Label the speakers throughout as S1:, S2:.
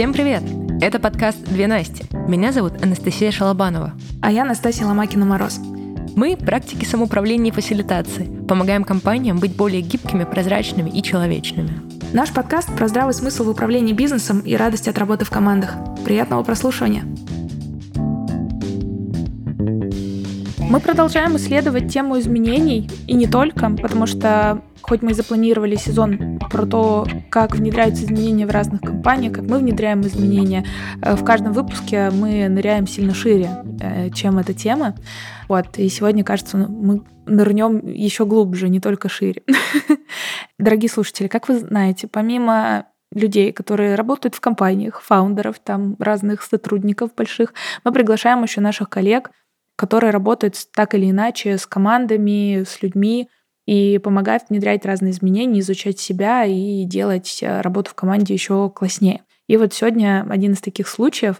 S1: Всем привет! Это подкаст «Две Насти». Меня зовут Анастасия Шалобанова.
S2: А я Настасья Ломакина-Мороз.
S1: Мы – практики самоуправления и фасилитации. Помогаем компаниям быть более гибкими, прозрачными и человечными.
S2: Наш подкаст про здравый смысл в управлении бизнесом и радость от работы в командах. Приятного прослушивания! Мы продолжаем исследовать тему изменений, и не только, потому что хоть мы и запланировали сезон про то, как внедряются изменения в разных компаниях, как мы внедряем изменения, э, в каждом выпуске мы ныряем сильно шире, э, чем эта тема. Вот, и сегодня, кажется, мы нырнем еще глубже, не только шире. Дорогие слушатели, как вы знаете, помимо людей, которые работают в компаниях, фаундеров, там разных сотрудников больших, мы приглашаем еще наших коллег, которые работают так или иначе с командами, с людьми и помогают внедрять разные изменения, изучать себя и делать э, работу в команде еще класснее. И вот сегодня один из таких случаев.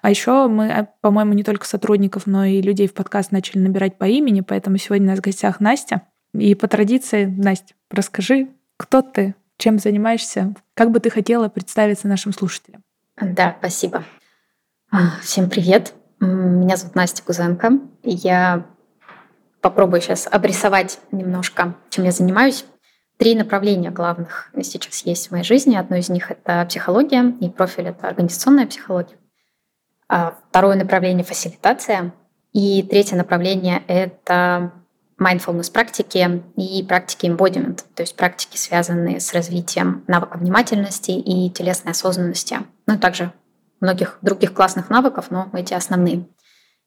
S2: А еще мы, э, по-моему, не только сотрудников, но и людей в подкаст начали набирать по имени, поэтому сегодня у нас в гостях Настя. И по традиции, Настя, расскажи, кто ты, чем занимаешься, как бы ты хотела представиться нашим слушателям.
S3: Да, спасибо. А, всем привет. Меня зовут Настя Кузенко. Я попробую сейчас обрисовать немножко, чем я занимаюсь. Три направления главных сейчас есть в моей жизни. Одно из них — это психология, и профиль — это организационная психология. А второе направление — фасилитация. И третье направление — это mindfulness практики и практики embodiment, то есть практики, связанные с развитием навыка внимательности и телесной осознанности, ну и также многих других классных навыков, но эти основные.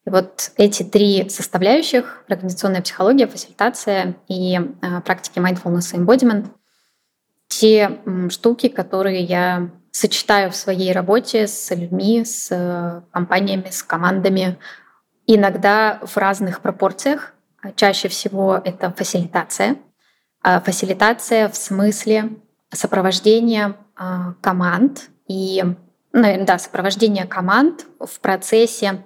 S3: И вот эти три составляющих — организационная психология, фасилитация и э, практики mindfulness и embodiment — те штуки, которые я сочетаю в своей работе с людьми, с э, компаниями, с командами, иногда в разных пропорциях. Чаще всего это фасилитация. А фасилитация в смысле сопровождения команд и наверное, да, сопровождение команд в процессе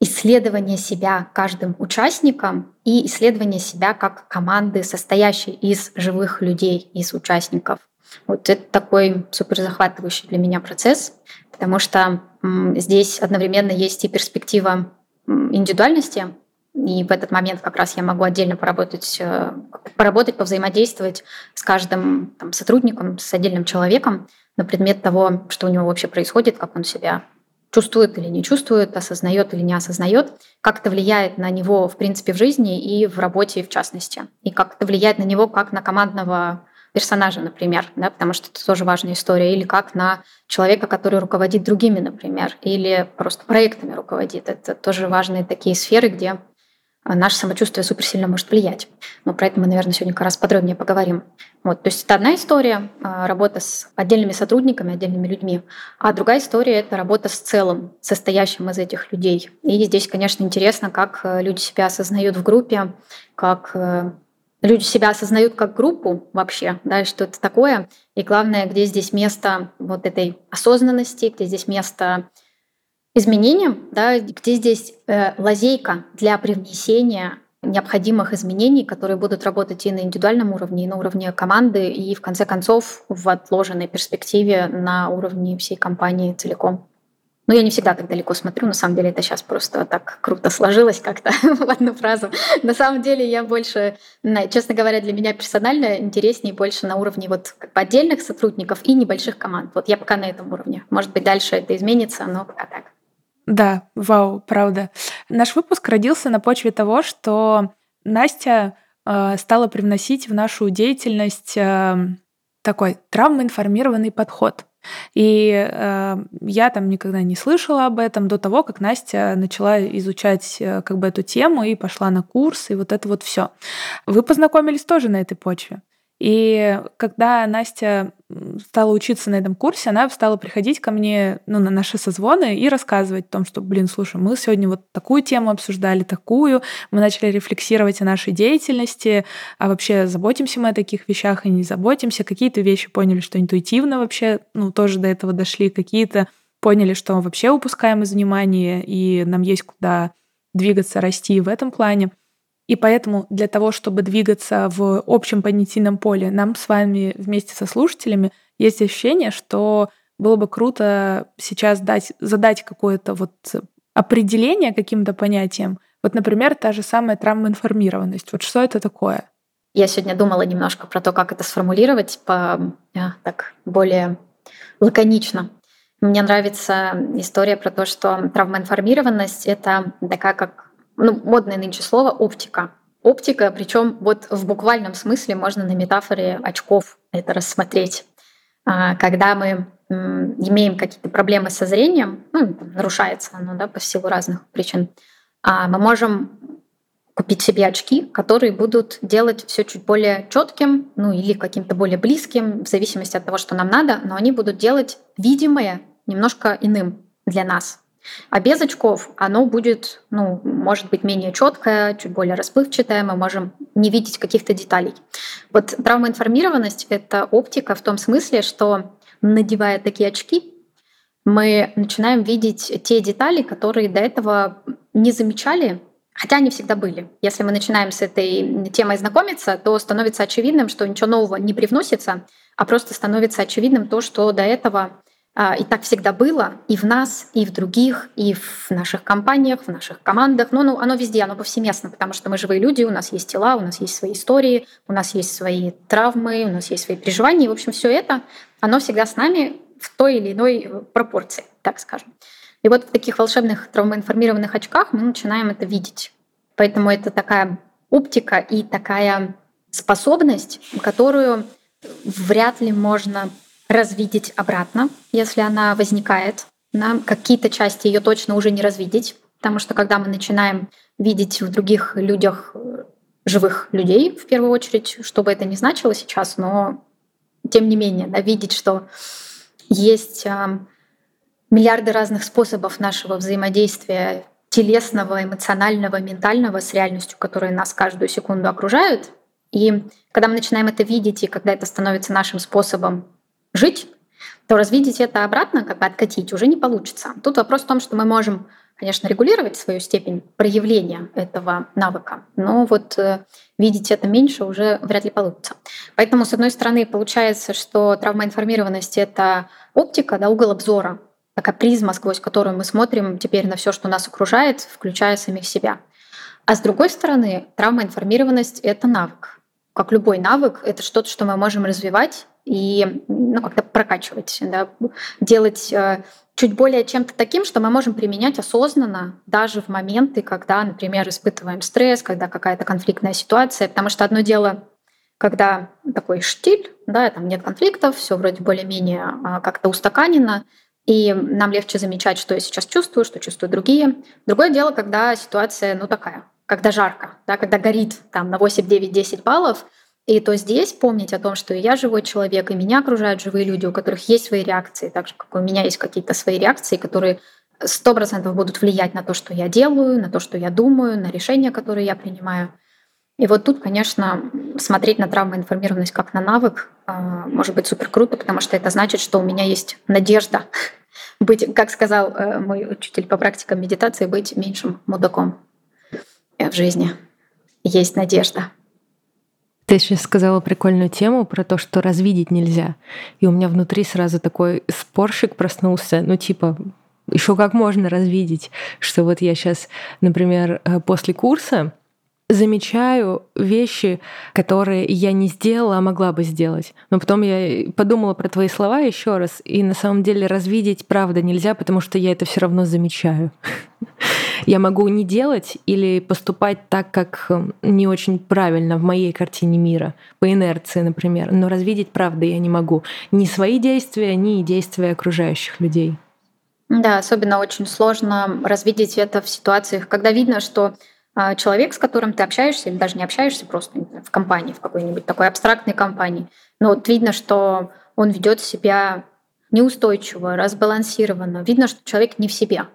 S3: исследования себя каждым участником и исследования себя как команды, состоящей из живых людей, из участников. Вот это такой супер захватывающий для меня процесс, потому что здесь одновременно есть и перспектива индивидуальности, и в этот момент как раз я могу отдельно поработать, э, поработать, повзаимодействовать с каждым там, сотрудником, с отдельным человеком, на предмет того, что у него вообще происходит, как он себя чувствует или не чувствует, осознает или не осознает, как это влияет на него, в принципе, в жизни и в работе в частности, и как это влияет на него как на командного персонажа, например, да, потому что это тоже важная история, или как на человека, который руководит другими, например, или просто проектами руководит. Это тоже важные такие сферы, где наше самочувствие супер сильно может влиять. Но про это мы, наверное, сегодня как раз подробнее поговорим. Вот, то есть это одна история, а, работа с отдельными сотрудниками, отдельными людьми, а другая история — это работа с целым, состоящим из этих людей. И здесь, конечно, интересно, как э, люди себя осознают в группе, как э, люди себя осознают как группу вообще, да, что это такое, и главное, где здесь место вот этой осознанности, где здесь место изменениям, да, где здесь э, лазейка для привнесения необходимых изменений, которые будут работать и на индивидуальном уровне, и на уровне команды, и в конце концов в отложенной перспективе на уровне всей компании целиком. Ну, я не всегда так далеко смотрю, на самом деле это сейчас просто так круто сложилось как-то в одну фразу. На самом деле я больше, честно говоря, для меня персонально интереснее больше на уровне вот отдельных сотрудников и небольших команд. Вот я пока на этом уровне. Может быть, дальше это изменится, но пока так.
S2: Да, вау, правда. Наш выпуск родился на почве того, что Настя э, стала привносить в нашу деятельность э, такой травмоинформированный подход. И э, я там никогда не слышала об этом до того, как Настя начала изучать э, как бы эту тему и пошла на курс, и вот это вот все. Вы познакомились тоже на этой почве. И когда Настя стала учиться на этом курсе, она стала приходить ко мне ну, на наши созвоны и рассказывать о том, что, блин, слушай, мы сегодня вот такую тему обсуждали, такую, мы начали рефлексировать о нашей деятельности, а вообще заботимся мы о таких вещах и не заботимся. Какие-то вещи поняли, что интуитивно вообще, ну, тоже до этого дошли, какие-то поняли, что вообще упускаем из внимания, и нам есть куда двигаться, расти в этом плане. И поэтому для того, чтобы двигаться в общем понятийном поле, нам с вами вместе со слушателями есть ощущение, что было бы круто сейчас дать, задать какое-то вот определение каким-то понятиям. Вот, например, та же самая травмоинформированность. Вот что это такое?
S3: Я сегодня думала немножко про то, как это сформулировать по а, так более лаконично. Мне нравится история про то, что травмоинформированность — это такая как ну, модное нынче слово оптика. Оптика, причем вот в буквальном смысле можно на метафоре очков это рассмотреть. А, когда мы имеем какие-то проблемы со зрением, ну, нарушается оно да, по силу разных причин, а мы можем купить себе очки, которые будут делать все чуть более четким, ну или каким-то более близким, в зависимости от того, что нам надо, но они будут делать видимое немножко иным для нас. А без очков оно будет, ну, может быть, менее четкое, чуть более расплывчатое, мы можем не видеть каких-то деталей. Вот травмоинформированность — это оптика в том смысле, что надевая такие очки, мы начинаем видеть те детали, которые до этого не замечали, хотя они всегда были. Если мы начинаем с этой темой знакомиться, то становится очевидным, что ничего нового не привносится, а просто становится очевидным то, что до этого и так всегда было и в нас, и в других, и в наших компаниях, в наших командах. Ну, ну, оно везде, оно повсеместно, потому что мы живые люди, у нас есть тела, у нас есть свои истории, у нас есть свои травмы, у нас есть свои переживания. И, в общем, все это, оно всегда с нами в той или иной пропорции, так скажем. И вот в таких волшебных травмоинформированных очках мы начинаем это видеть. Поэтому это такая оптика и такая способность, которую вряд ли можно развидеть обратно, если она возникает. Нам какие-то части ее точно уже не развидеть, потому что когда мы начинаем видеть в других людях э, живых людей, в первую очередь, что бы это ни значило сейчас, но тем не менее, да, видеть, что есть э, миллиарды разных способов нашего взаимодействия телесного, эмоционального, ментального с реальностью, которая нас каждую секунду окружает. И когда мы начинаем это видеть, и когда это становится нашим способом жить, то развидеть это обратно, как бы откатить, уже не получится. Тут вопрос в том, что мы можем, конечно, регулировать свою степень проявления этого навыка, но вот э, видеть это меньше уже вряд ли получится. Поэтому, с одной стороны, получается, что травмоинформированность — это оптика, да, угол обзора, такая призма, сквозь которую мы смотрим теперь на все, что нас окружает, включая самих себя. А с другой стороны, травмоинформированность — это навык. Как любой навык, это что-то, что мы можем развивать и ну, как-то прокачивать, да, делать э, чуть более чем-то таким, что мы можем применять осознанно даже в моменты, когда, например, испытываем стресс, когда какая-то конфликтная ситуация, потому что одно дело когда такой штиль, да, там нет конфликтов, все вроде более-менее а, как-то устаканено, и нам легче замечать, что я сейчас чувствую, что чувствуют другие. Другое дело, когда ситуация, ну, такая, когда жарко, да, когда горит там на 8, 9, 10 баллов, и то здесь помнить о том, что я живой человек, и меня окружают живые люди, у которых есть свои реакции, так же, как у меня есть какие-то свои реакции, которые сто процентов будут влиять на то, что я делаю, на то, что я думаю, на решения, которые я принимаю. И вот тут, конечно, смотреть на травмоинформированность как на навык а, может быть супер круто, потому что это значит, что у меня есть надежда быть, как сказал э, мой учитель по практикам медитации, быть меньшим мудаком в жизни. Есть надежда.
S1: Ты сейчас сказала прикольную тему про то, что развидеть нельзя. И у меня внутри сразу такой спорщик проснулся. Ну, типа, еще как можно развидеть, что вот я сейчас, например, э, после курса замечаю вещи, которые я не сделала, а могла бы сделать. Но потом я подумала про твои слова еще раз, и на самом деле развидеть правда нельзя, потому что я это все равно замечаю. Я могу не делать или поступать так, как эм, не очень правильно в моей картине мира, по инерции, например, но развидеть правда я не могу. Ни свои действия, ни действия окружающих людей.
S3: Да, особенно очень сложно развидеть это в ситуациях, когда видно, что а, человек, с которым ты общаешься, или даже не общаешься, просто в компании, в какой-нибудь такой абстрактной компании, но вот видно, что он ведет себя неустойчиво, разбалансированно. Видно, что человек не в себе.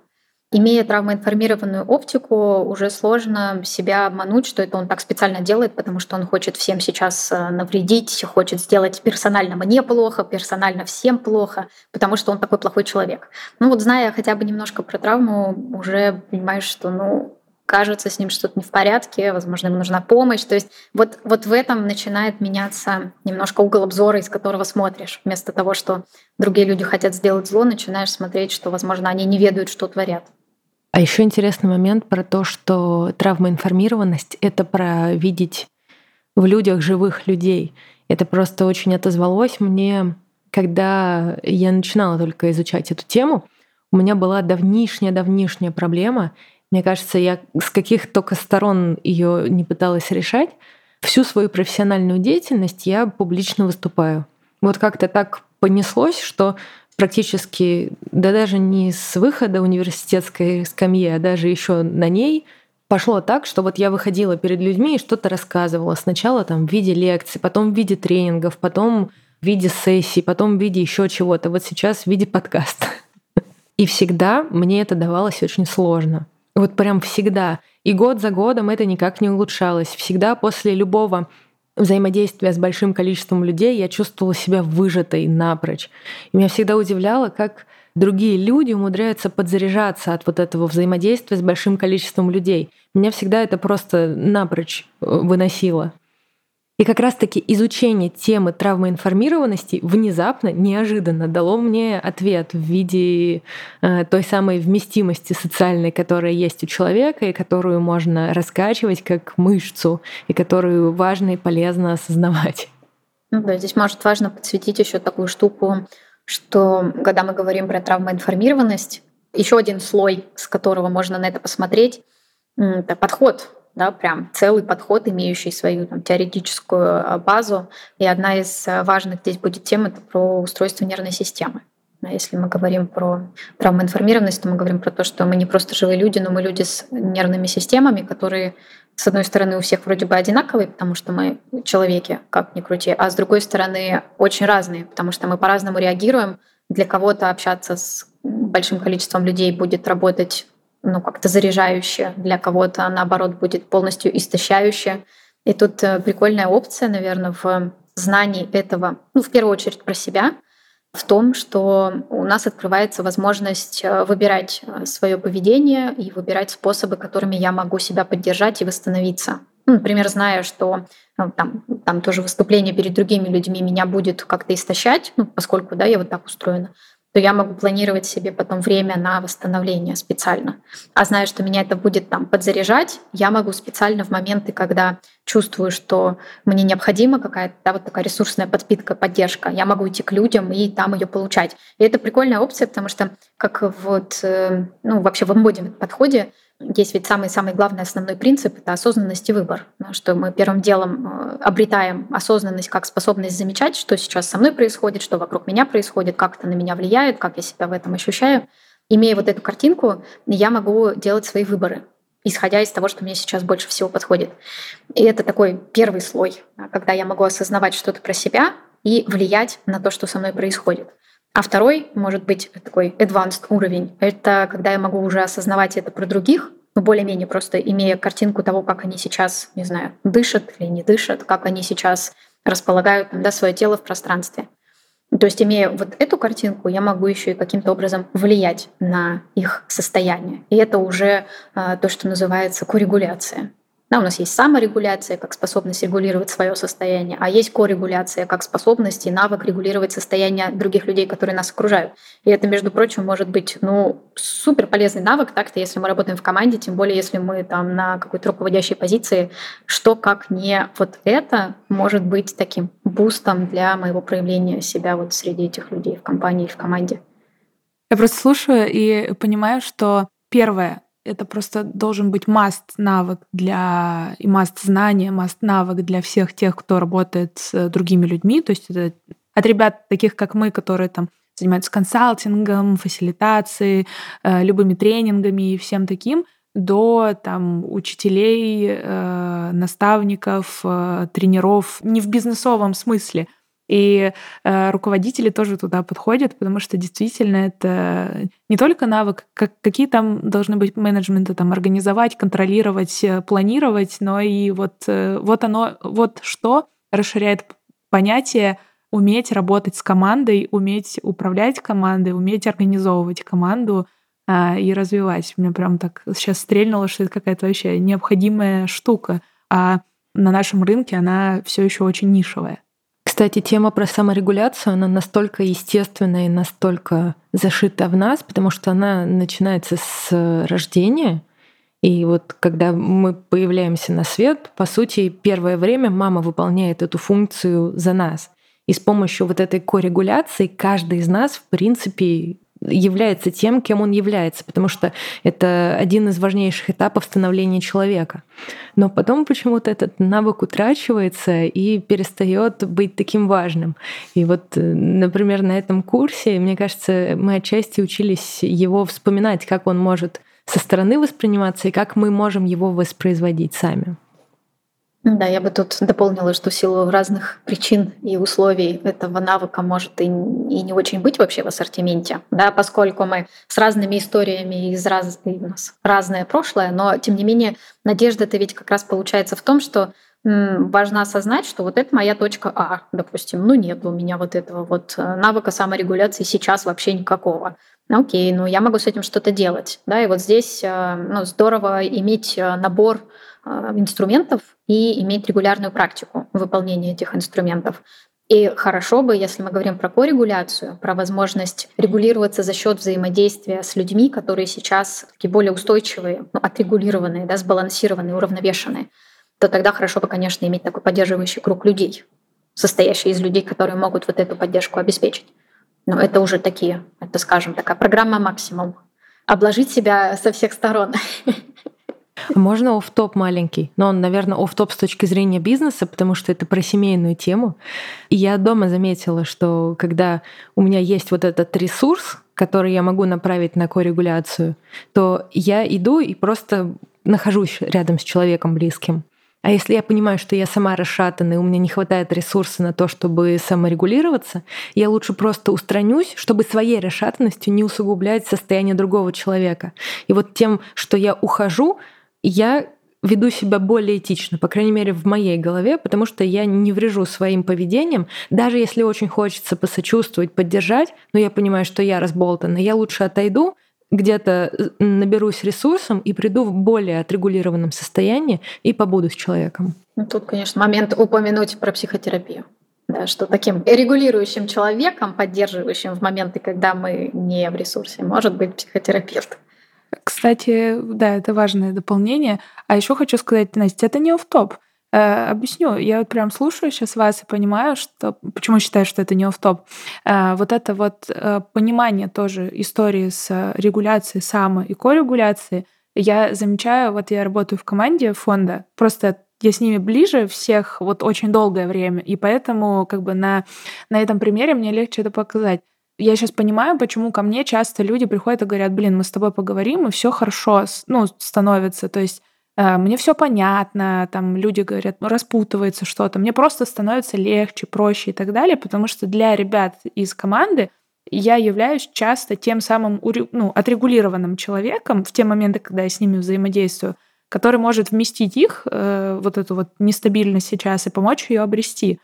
S3: Имея травмоинформированную оптику, уже сложно себя обмануть, что это он так специально делает, потому что он хочет всем сейчас э, навредить, хочет сделать персонально мне плохо, персонально всем плохо, потому что он такой плохой человек. Ну вот зная хотя бы немножко про травму, уже понимаешь, что ну кажется, с ним что-то не в порядке, возможно, ему нужна помощь. То есть вот, вот в этом начинает меняться немножко угол обзора, из которого смотришь. Вместо того, что другие люди хотят сделать зло, начинаешь смотреть, что, возможно, они не ведают, что творят.
S1: А еще интересный момент про то, что травмоинформированность — это про видеть в людях живых людей. Это просто очень отозвалось мне, когда я начинала только изучать эту тему. У меня была давнишняя-давнишняя проблема — мне кажется, я с каких только сторон ее не пыталась решать. Всю свою профессиональную деятельность я публично выступаю. Вот как-то так понеслось, что практически, да даже не с выхода университетской скамьи, а даже еще на ней пошло так, что вот я выходила перед людьми и что-то рассказывала. Сначала там в виде лекций, потом в виде тренингов, потом в виде сессий, потом в виде еще чего-то. Вот сейчас в виде подкаста. И всегда мне это давалось очень сложно. Вот прям всегда. И год за годом это никак не улучшалось. Всегда после любого взаимодействия с большим количеством людей я чувствовала себя выжатой напрочь. И меня всегда удивляло, как другие люди умудряются подзаряжаться от вот этого взаимодействия с большим количеством людей. Меня всегда это просто напрочь э, выносило. И как раз-таки изучение темы травмоинформированности внезапно, неожиданно дало мне ответ в виде э, той самой вместимости социальной, которая есть у человека, и которую можно раскачивать как мышцу, и которую важно и полезно осознавать.
S3: Ну да, здесь может важно подсветить еще такую штуку, что когда мы говорим про травмоинформированность, еще один слой, с которого можно на это посмотреть, это подход да, прям целый подход, имеющий свою там, теоретическую а, базу. И одна из а, важных здесь будет тем это про устройство нервной системы. Если мы говорим про травмоинформированность, то мы говорим про то, что мы не просто живые люди, но мы люди с нервными системами, которые, с одной стороны, у всех вроде бы одинаковые, потому что мы человеки, как ни крути, а с другой стороны, очень разные, потому что мы по-разному реагируем. Для кого-то общаться с большим количеством людей будет работать ну, как-то заряжающее, для кого-то, наоборот, будет полностью истощающее. И тут э, прикольная опция, наверное, в знании этого, ну, в первую очередь про себя, в том, что у нас открывается возможность э, выбирать э, свое поведение и выбирать способы, которыми я могу себя поддержать и восстановиться. Ну, например, зная, что там, там тоже выступление перед другими людьми меня будет как-то истощать, ну, поскольку да, я вот так устроена то я могу планировать себе потом время на восстановление специально. А зная, что меня это будет там подзаряжать, я могу специально в моменты, когда чувствую, что мне необходима какая-то да, вот такая ресурсная подпитка, поддержка, я могу идти к людям и там ее получать. И это прикольная опция, потому что как вот, э, ну, вообще в эмбодимент подходе есть ведь самый-самый главный основной принцип — это осознанность и выбор. Что мы первым делом э, обретаем осознанность как способность замечать, что сейчас со мной происходит, что вокруг меня происходит, как это на меня влияет, как я себя в этом ощущаю. Имея вот эту картинку, я могу делать свои выборы, исходя из того, что мне сейчас больше всего подходит. И это такой первый слой, когда я могу осознавать что-то про себя и влиять на то, что со мной происходит. А второй, может быть, такой advanced уровень, это когда я могу уже осознавать это про других, ну, более-менее просто имея картинку того, как они сейчас, не знаю, дышат или не дышат, как они сейчас располагают да, свое тело в пространстве. То есть, имея вот эту картинку, я могу еще и каким-то образом влиять на их состояние. И это уже э, то, что называется коррегуляция. Да, у нас есть саморегуляция как способность регулировать свое состояние, а есть коррегуляция как способность и навык регулировать состояние других людей, которые нас окружают. И это, между прочим, может быть ну, супер полезный навык, так-то, если мы работаем в команде, тем более, если мы там на какой-то руководящей позиции, что как не вот это может быть таким бустом для моего проявления себя вот среди этих людей в компании, в команде.
S2: Я просто слушаю и понимаю, что первое, это просто должен быть маст навык для и маст знания, маст навык для всех тех, кто работает с другими людьми. То есть это от ребят таких, как мы, которые там занимаются консалтингом, фасилитацией, э, любыми тренингами и всем таким, до там учителей, э, наставников, э, тренеров, не в бизнесовом смысле, и э, руководители тоже туда подходят, потому что действительно это не только навык, как, какие там должны быть менеджменты, там организовать, контролировать, э, планировать, но и вот, э, вот оно, вот что расширяет понятие уметь работать с командой, уметь управлять командой, уметь организовывать команду а, и развивать. Мне прям так сейчас стрельнуло, что это какая-то вообще необходимая штука. А на нашем рынке она все еще очень нишевая.
S1: Кстати, тема про саморегуляцию, она настолько естественная и настолько зашита в нас, потому что она начинается с рождения. И вот когда мы появляемся на свет, по сути, первое время мама выполняет эту функцию за нас. И с помощью вот этой коррегуляции каждый из нас, в принципе, является тем, кем он является, потому что это один из важнейших этапов становления человека. Но потом почему-то этот навык утрачивается и перестает быть таким важным. И вот, например, на этом курсе, мне кажется, мы отчасти учились его вспоминать, как он может со стороны восприниматься и как мы можем его воспроизводить сами.
S3: Да, я бы тут дополнила, что в силу разных причин и условий этого навыка может и, и не очень быть вообще в ассортименте, да, поскольку мы с разными историями из раз, у нас разное прошлое, но тем не менее надежда-то ведь как раз получается в том, что важно осознать, что вот это моя точка А, допустим. Ну нет у меня вот этого вот э, навыка саморегуляции сейчас вообще никакого. Окей, ну я могу с этим что-то делать. Да, и вот здесь э, ну, здорово иметь э, набор инструментов и иметь регулярную практику выполнения этих инструментов. И хорошо бы, если мы говорим про коррегуляцию, про возможность регулироваться за счет взаимодействия с людьми, которые сейчас такие более устойчивые, ну, отрегулированные, да, сбалансированные, уравновешенные, то тогда хорошо бы, конечно, иметь такой поддерживающий круг людей, состоящий из людей, которые могут вот эту поддержку обеспечить. Но это уже такие, это, скажем, такая программа максимум. Обложить себя со всех сторон.
S1: Можно оф топ маленький, но он, наверное, оф топ с точки зрения бизнеса, потому что это про семейную тему. И я дома заметила, что когда у меня есть вот этот ресурс, который я могу направить на коррегуляцию, то я иду и просто нахожусь рядом с человеком близким. А если я понимаю, что я сама расшатана, и у меня не хватает ресурса на то, чтобы саморегулироваться, я лучше просто устранюсь, чтобы своей расшатанностью не усугублять состояние другого человека. И вот тем, что я ухожу, я веду себя более этично, по крайней мере, в моей голове, потому что я не врежу своим поведением, даже если очень хочется посочувствовать, поддержать, но я понимаю, что я разболтана, я лучше отойду, где-то э, наберусь ресурсом и приду в более отрегулированном состоянии и побуду с человеком.
S3: Ну, тут, конечно, момент упомянуть про психотерапию. Да, что таким регулирующим человеком, поддерживающим в моменты, когда мы не в ресурсе, может быть психотерапевт.
S2: Кстати, да, это важное дополнение. А еще хочу сказать, Настя, это не оф топ Э, объясню. Я вот прям слушаю сейчас вас и понимаю, что почему считаю, что это не оф топ Э, вот это вот э, понимание тоже истории с регуляцией само и коррегуляцией, я замечаю, вот я работаю в команде фонда, просто я с ними ближе всех вот очень долгое время, и поэтому как бы на, на этом примере мне легче это показать я сейчас понимаю, почему ко мне часто люди приходят и говорят, блин, мы с тобой поговорим, и все хорошо, ну, становится. То есть э, мне все понятно, там люди говорят, ну, распутывается что-то. Мне просто становится легче, проще и так далее, потому что для ребят из команды я являюсь часто тем самым ну, отрегулированным человеком в те моменты, когда я с ними взаимодействую, который может вместить их, э, вот эту вот нестабильность сейчас, и помочь ее обрести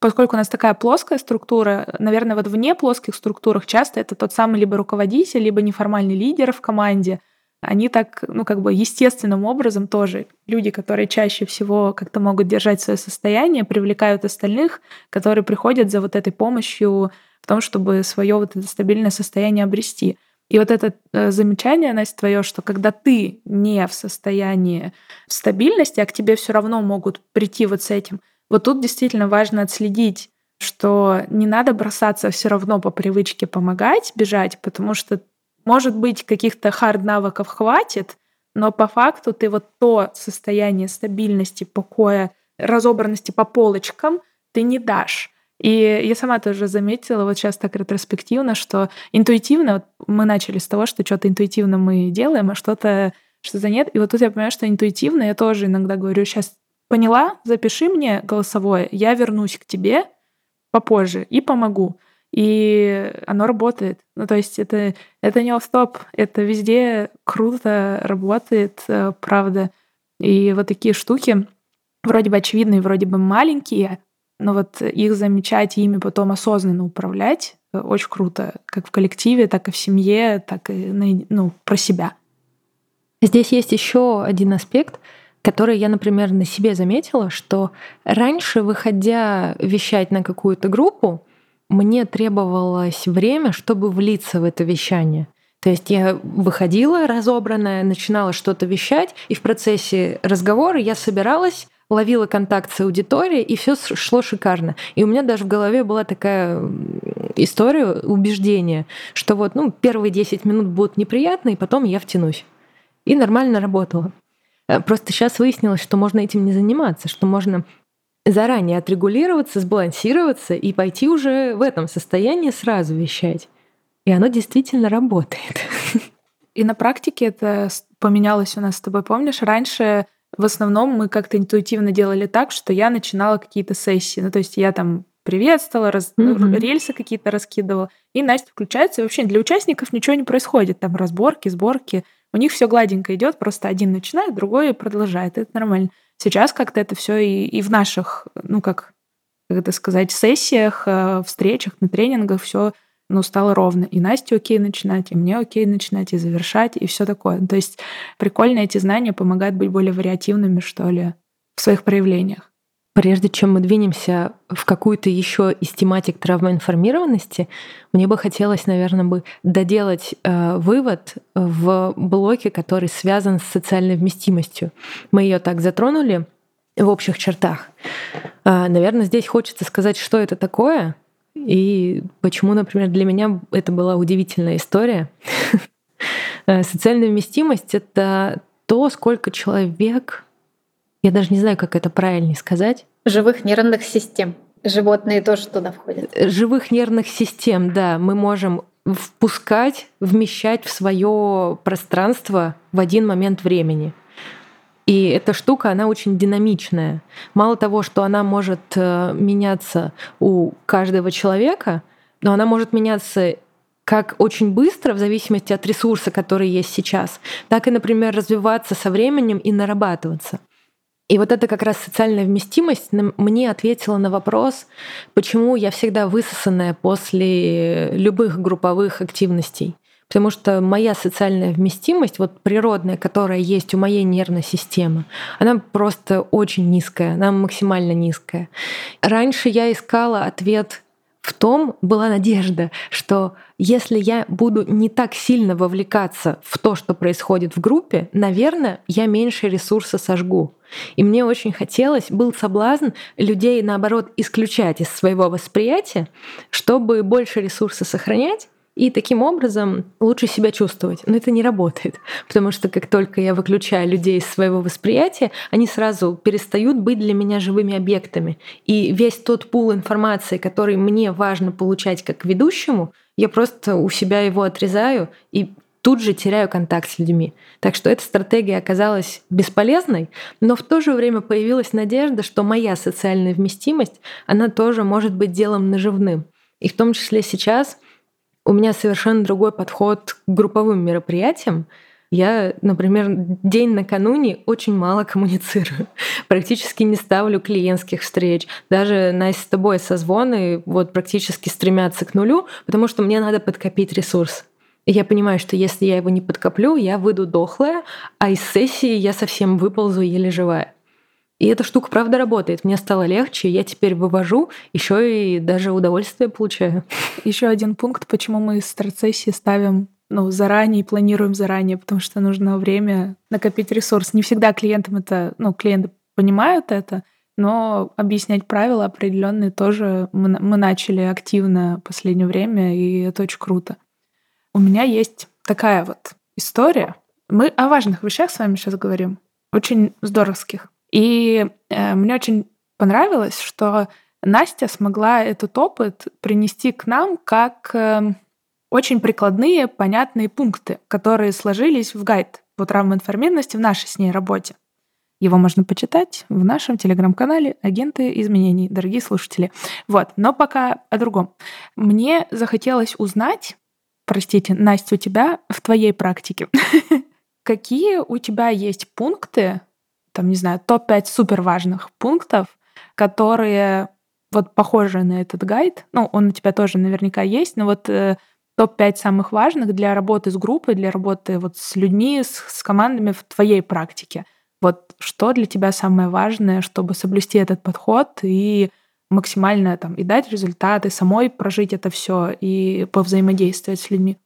S2: поскольку у нас такая плоская структура, наверное, вот вне плоских структурах часто это тот самый либо руководитель, либо неформальный лидер в команде. Они так, ну, как бы естественным образом тоже люди, которые чаще всего как-то могут держать свое состояние, привлекают остальных, которые приходят за вот этой помощью в том, чтобы свое вот это стабильное состояние обрести. И вот это э, замечание, Настя, твое, что когда ты не в состоянии стабильности, а к тебе все равно могут прийти вот с этим – вот тут действительно важно отследить, что не надо бросаться все равно по привычке помогать, бежать, потому что, может быть, каких-то хард-навыков хватит, но по факту ты вот то состояние стабильности, покоя, разобранности по полочкам ты не дашь. И я сама тоже заметила, вот сейчас так ретроспективно, что интуитивно, вот мы начали с того, что что-то интуитивно мы делаем, а что-то что-то нет. И вот тут я понимаю, что интуитивно я тоже иногда говорю, сейчас Поняла? Запиши мне голосовое, я вернусь к тебе попозже и помогу. И оно работает. Ну, то есть это, это не стоп, это везде круто работает, э, правда. И вот такие штуки, вроде бы очевидные, вроде бы маленькие, но вот их замечать и ими потом осознанно управлять, очень круто, как в коллективе, так и в семье, так и ну, про себя.
S1: Здесь есть еще один аспект, который я, например, на себе заметила, что раньше, выходя вещать на какую-то группу, мне требовалось время, чтобы влиться в это вещание. То есть я выходила разобранная, начинала что-то вещать, и в процессе разговора я собиралась, ловила контакт с аудиторией, и все шло шикарно. И у меня даже в голове была такая история, убеждение, что вот ну, первые 10 минут будут неприятные, и потом я втянусь. И нормально работала. Э, просто сейчас выяснилось, что можно этим не заниматься, что можно заранее отрегулироваться, сбалансироваться и пойти уже в этом состоянии сразу вещать. И оно действительно работает.
S2: И на практике это поменялось у нас с тобой, помнишь? Раньше в основном мы как-то интуитивно делали так, что я начинала какие-то сессии. Ну, то есть я там приветствовала, раз, mm-hmm. рельсы какие-то раскидывала. И Настя включается, и вообще для участников ничего не происходит. Там разборки, сборки. У них все гладенько идет, просто один начинает, другой продолжает. Это нормально. Сейчас как-то это все и, и в наших, ну как, как это сказать, сессиях, э, встречах, на тренингах все ну, стало ровно. И Насте окей начинать, и мне окей начинать, и завершать, и все такое. То есть прикольно эти знания помогают быть более вариативными, что ли, в своих проявлениях.
S1: Прежде чем мы двинемся в какую-то еще из тематик травмоинформированности, мне бы хотелось, наверное, бы доделать э, вывод в блоке, который связан с социальной вместимостью. Мы ее так затронули в общих чертах. Э, наверное, здесь хочется сказать, что это такое и почему, например, для меня это была удивительная история. Э, социальная вместимость — это то, сколько человек я даже не знаю, как это правильнее сказать.
S3: Живых нервных систем. Животные тоже туда входят.
S1: Живых нервных систем, да. Мы можем впускать, вмещать в свое пространство в один момент времени. И эта штука, она очень динамичная. Мало того, что она может э, меняться у каждого человека, но она может меняться как очень быстро, в зависимости от ресурса, который есть сейчас, так и, например, развиваться со временем и нарабатываться. И вот это как раз социальная вместимость мне ответила на вопрос, почему я всегда высосанная после любых групповых активностей. Потому что моя социальная вместимость, вот природная, которая есть у моей нервной системы, она просто очень низкая, она максимально низкая. Раньше я искала ответ в том была надежда, что если я буду не так сильно вовлекаться в то, что происходит в группе, наверное, я меньше ресурса сожгу. И мне очень хотелось, был соблазн людей, наоборот, исключать из своего восприятия, чтобы больше ресурса сохранять, и таким образом лучше себя чувствовать. Но это не работает, потому что как только я выключаю людей из своего восприятия, они сразу перестают быть для меня живыми объектами. И весь тот пул информации, который мне важно получать как ведущему, я просто у себя его отрезаю и тут же теряю контакт с людьми. Так что эта стратегия оказалась бесполезной, но в то же время появилась надежда, что моя социальная вместимость, она тоже может быть делом наживным. И в том числе сейчас у меня совершенно другой подход к групповым мероприятиям. Я, например, день накануне очень мало коммуницирую. Практически не ставлю клиентских встреч. Даже Настя с тобой созвоны вот практически стремятся к нулю, потому что мне надо подкопить ресурс. И я понимаю, что если я его не подкоплю, я выйду дохлая, а из сессии я совсем выползу еле живая. И эта штука правда работает. Мне стало легче, я теперь вывожу, еще и даже удовольствие получаю.
S2: Еще один пункт, почему мы с страцессии ставим ну, заранее, планируем заранее, потому что нужно время накопить ресурс. Не всегда клиентам это, ну, клиенты понимают это, но объяснять правила определенные тоже мы, мы начали активно в последнее время, и это очень круто. У меня есть такая вот история. Мы о важных вещах с вами сейчас говорим, очень здоровских. И э, мне очень понравилось, что Настя смогла этот опыт принести к нам как э, очень прикладные, понятные пункты, которые сложились в гайд по травмоинформированности в нашей с ней работе. Его можно почитать в нашем телеграм-канале «Агенты изменений», дорогие слушатели. Вот, но пока о другом. Мне захотелось узнать, простите, Настя, у тебя в твоей практике, какие у тебя есть пункты, там, не знаю, топ-5 супер важных пунктов, которые вот похожее на этот гайд. Ну, он у тебя тоже наверняка есть, но вот э, топ-5 самых важных для работы с группой, для работы вот с людьми, с, с командами в твоей практике. Вот что для тебя самое важное, чтобы соблюсти этот подход и максимально там и дать результаты, самой прожить это все и повзаимодействовать с людьми?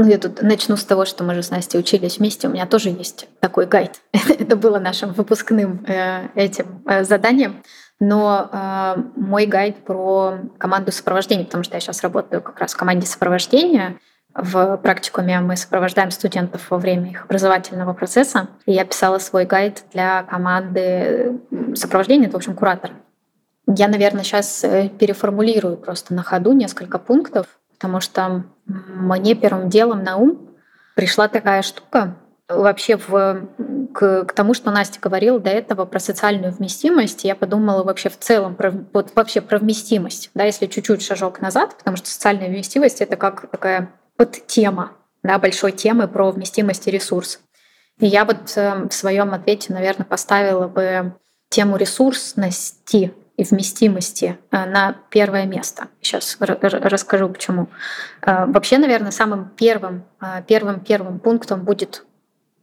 S3: Ну, я тут начну с того, что мы же с Настей учились вместе. У меня тоже есть такой гайд. Это было нашим выпускным э, этим э, заданием. Но э, мой гайд про команду сопровождения, потому что я сейчас работаю как раз в команде сопровождения. В практикуме мы сопровождаем студентов во время их образовательного процесса. И я писала свой гайд для команды сопровождения, это, в общем, куратор. Я, наверное, сейчас э, переформулирую просто на ходу несколько пунктов, потому что мне первым делом на ум пришла такая штука, вообще в, к, к тому, что Настя говорила до этого про социальную вместимость, я подумала вообще в целом про, вот вообще про вместимость, да, если чуть-чуть шажок назад, потому что социальная вместимость это как такая подтема, да, большой темы про вместимость и ресурс. И я вот э, в своем ответе, наверное, поставила бы тему ресурсности и вместимости э, на первое место. Сейчас расскажу почему. Э, вообще, наверное, самым первым, первым, первым пунктом будет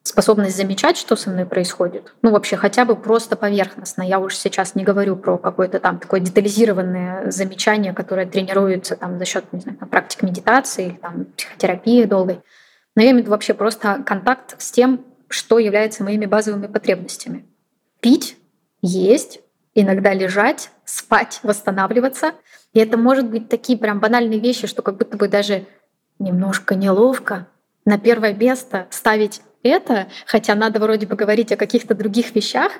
S3: способность замечать, что со мной происходит. Ну, вообще, хотя бы просто поверхностно. Я уж сейчас не говорю про какое-то там такое детализированное замечание, которое тренируется там за счет, не знаю, практик медитации или там психотерапии долгой. Но я имею в виду вообще просто контакт с тем, что является моими базовыми потребностями. Пить, есть, иногда лежать, спать, восстанавливаться. И это может быть такие прям банальные вещи, что как будто бы даже немножко неловко на первое место ставить это, хотя надо вроде бы говорить о каких-то других вещах,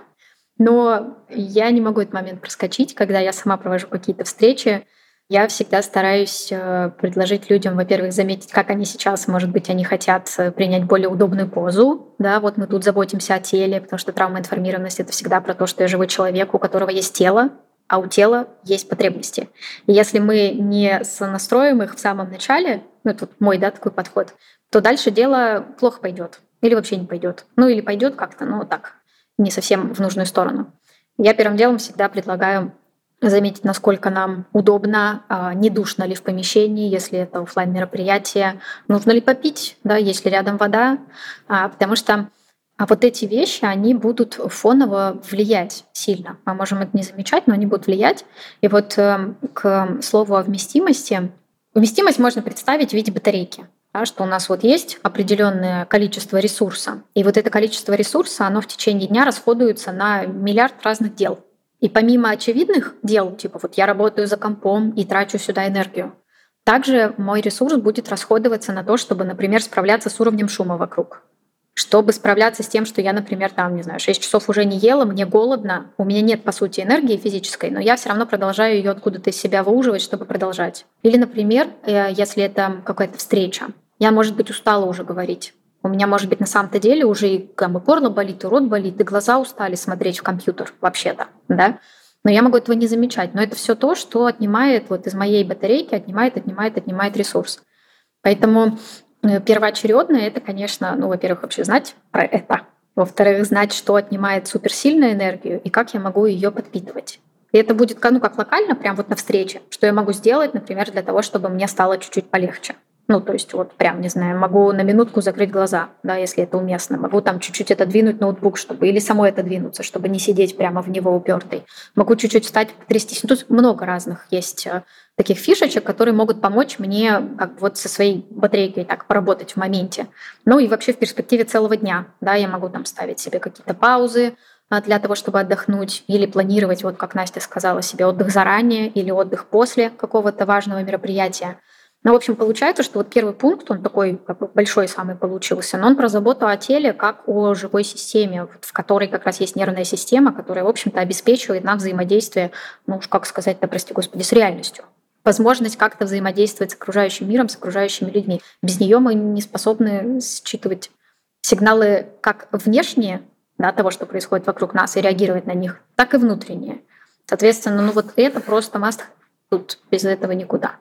S3: но я не могу этот момент проскочить, когда я сама провожу какие-то встречи. Я всегда стараюсь э, предложить людям, во-первых, заметить, как они сейчас, может быть, они хотят э, принять более удобную позу. Да, вот мы тут заботимся о теле, потому что травмоинформированность — это всегда про то, что я живой человек, у которого есть тело, а у тела есть потребности. И если мы не сонастроим их в самом начале, ну, это мой да, такой подход, то дальше дело плохо пойдет. Или вообще не пойдет. Ну или пойдет как-то, но так, не совсем в нужную сторону. Я первым делом всегда предлагаю заметить, насколько нам удобно, а, не душно ли в помещении, если это офлайн мероприятие, нужно ли попить, да, есть ли рядом вода, а, потому что а вот эти вещи, они будут фоново влиять сильно. Мы можем это не замечать, но они будут влиять. И вот э, к слову о вместимости. Вместимость можно представить в виде батарейки да, что у нас вот есть определенное количество ресурса, и вот это количество ресурса, оно в течение дня расходуется на миллиард разных дел. И помимо очевидных дел, типа вот я работаю за компом и трачу сюда энергию, также мой ресурс будет расходоваться на то, чтобы, например, справляться с уровнем шума вокруг чтобы справляться с тем, что я, например, там, не знаю, 6 часов уже не ела, мне голодно, у меня нет, по сути, энергии физической, но я все равно продолжаю ее откуда-то из себя выуживать, чтобы продолжать. Или, например, э, если это какая-то встреча, я, может быть, устала уже говорить. У меня, может быть, на самом-то деле уже и, как бы, горло болит, и рот болит, и глаза устали смотреть в компьютер вообще-то, да? Но я могу этого не замечать. Но это все то, что отнимает вот из моей батарейки, отнимает, отнимает, отнимает ресурс. Поэтому Э, первоочередное это, конечно, ну, во-первых, вообще знать про это. Во-вторых, знать, что отнимает суперсильную энергию и как я могу ее подпитывать. И это будет ну, как локально, прям вот на встрече, что я могу сделать, например, для того, чтобы мне стало чуть-чуть полегче. Ну, то есть вот прям, не знаю, могу на минутку закрыть глаза, да, если это уместно. Могу там чуть-чуть отодвинуть ноутбук, чтобы или самой отодвинуться, чтобы не сидеть прямо в него упертый. Могу чуть-чуть встать, трястись. Ну, тут много разных есть э, таких фишечек, которые могут помочь мне как вот со своей батарейкой так поработать в моменте. Ну и вообще в перспективе целого дня, да, я могу там ставить себе какие-то паузы, а, для того, чтобы отдохнуть, или планировать, вот как Настя сказала себе, отдых заранее или отдых после какого-то важного мероприятия. Ну, в общем, получается, что вот первый пункт, он такой большой самый получился, но он про заботу о теле как о живой системе, в которой как раз есть нервная система, которая, в общем-то, обеспечивает нам взаимодействие, ну уж как сказать-то, прости господи, с реальностью возможность как-то взаимодействовать с окружающим миром, с окружающими людьми. Без нее мы не способны считывать сигналы как внешние да, того, что происходит вокруг нас, и реагировать на них, так и внутренние. Соответственно, ну вот это просто маст. Тут без этого никуда.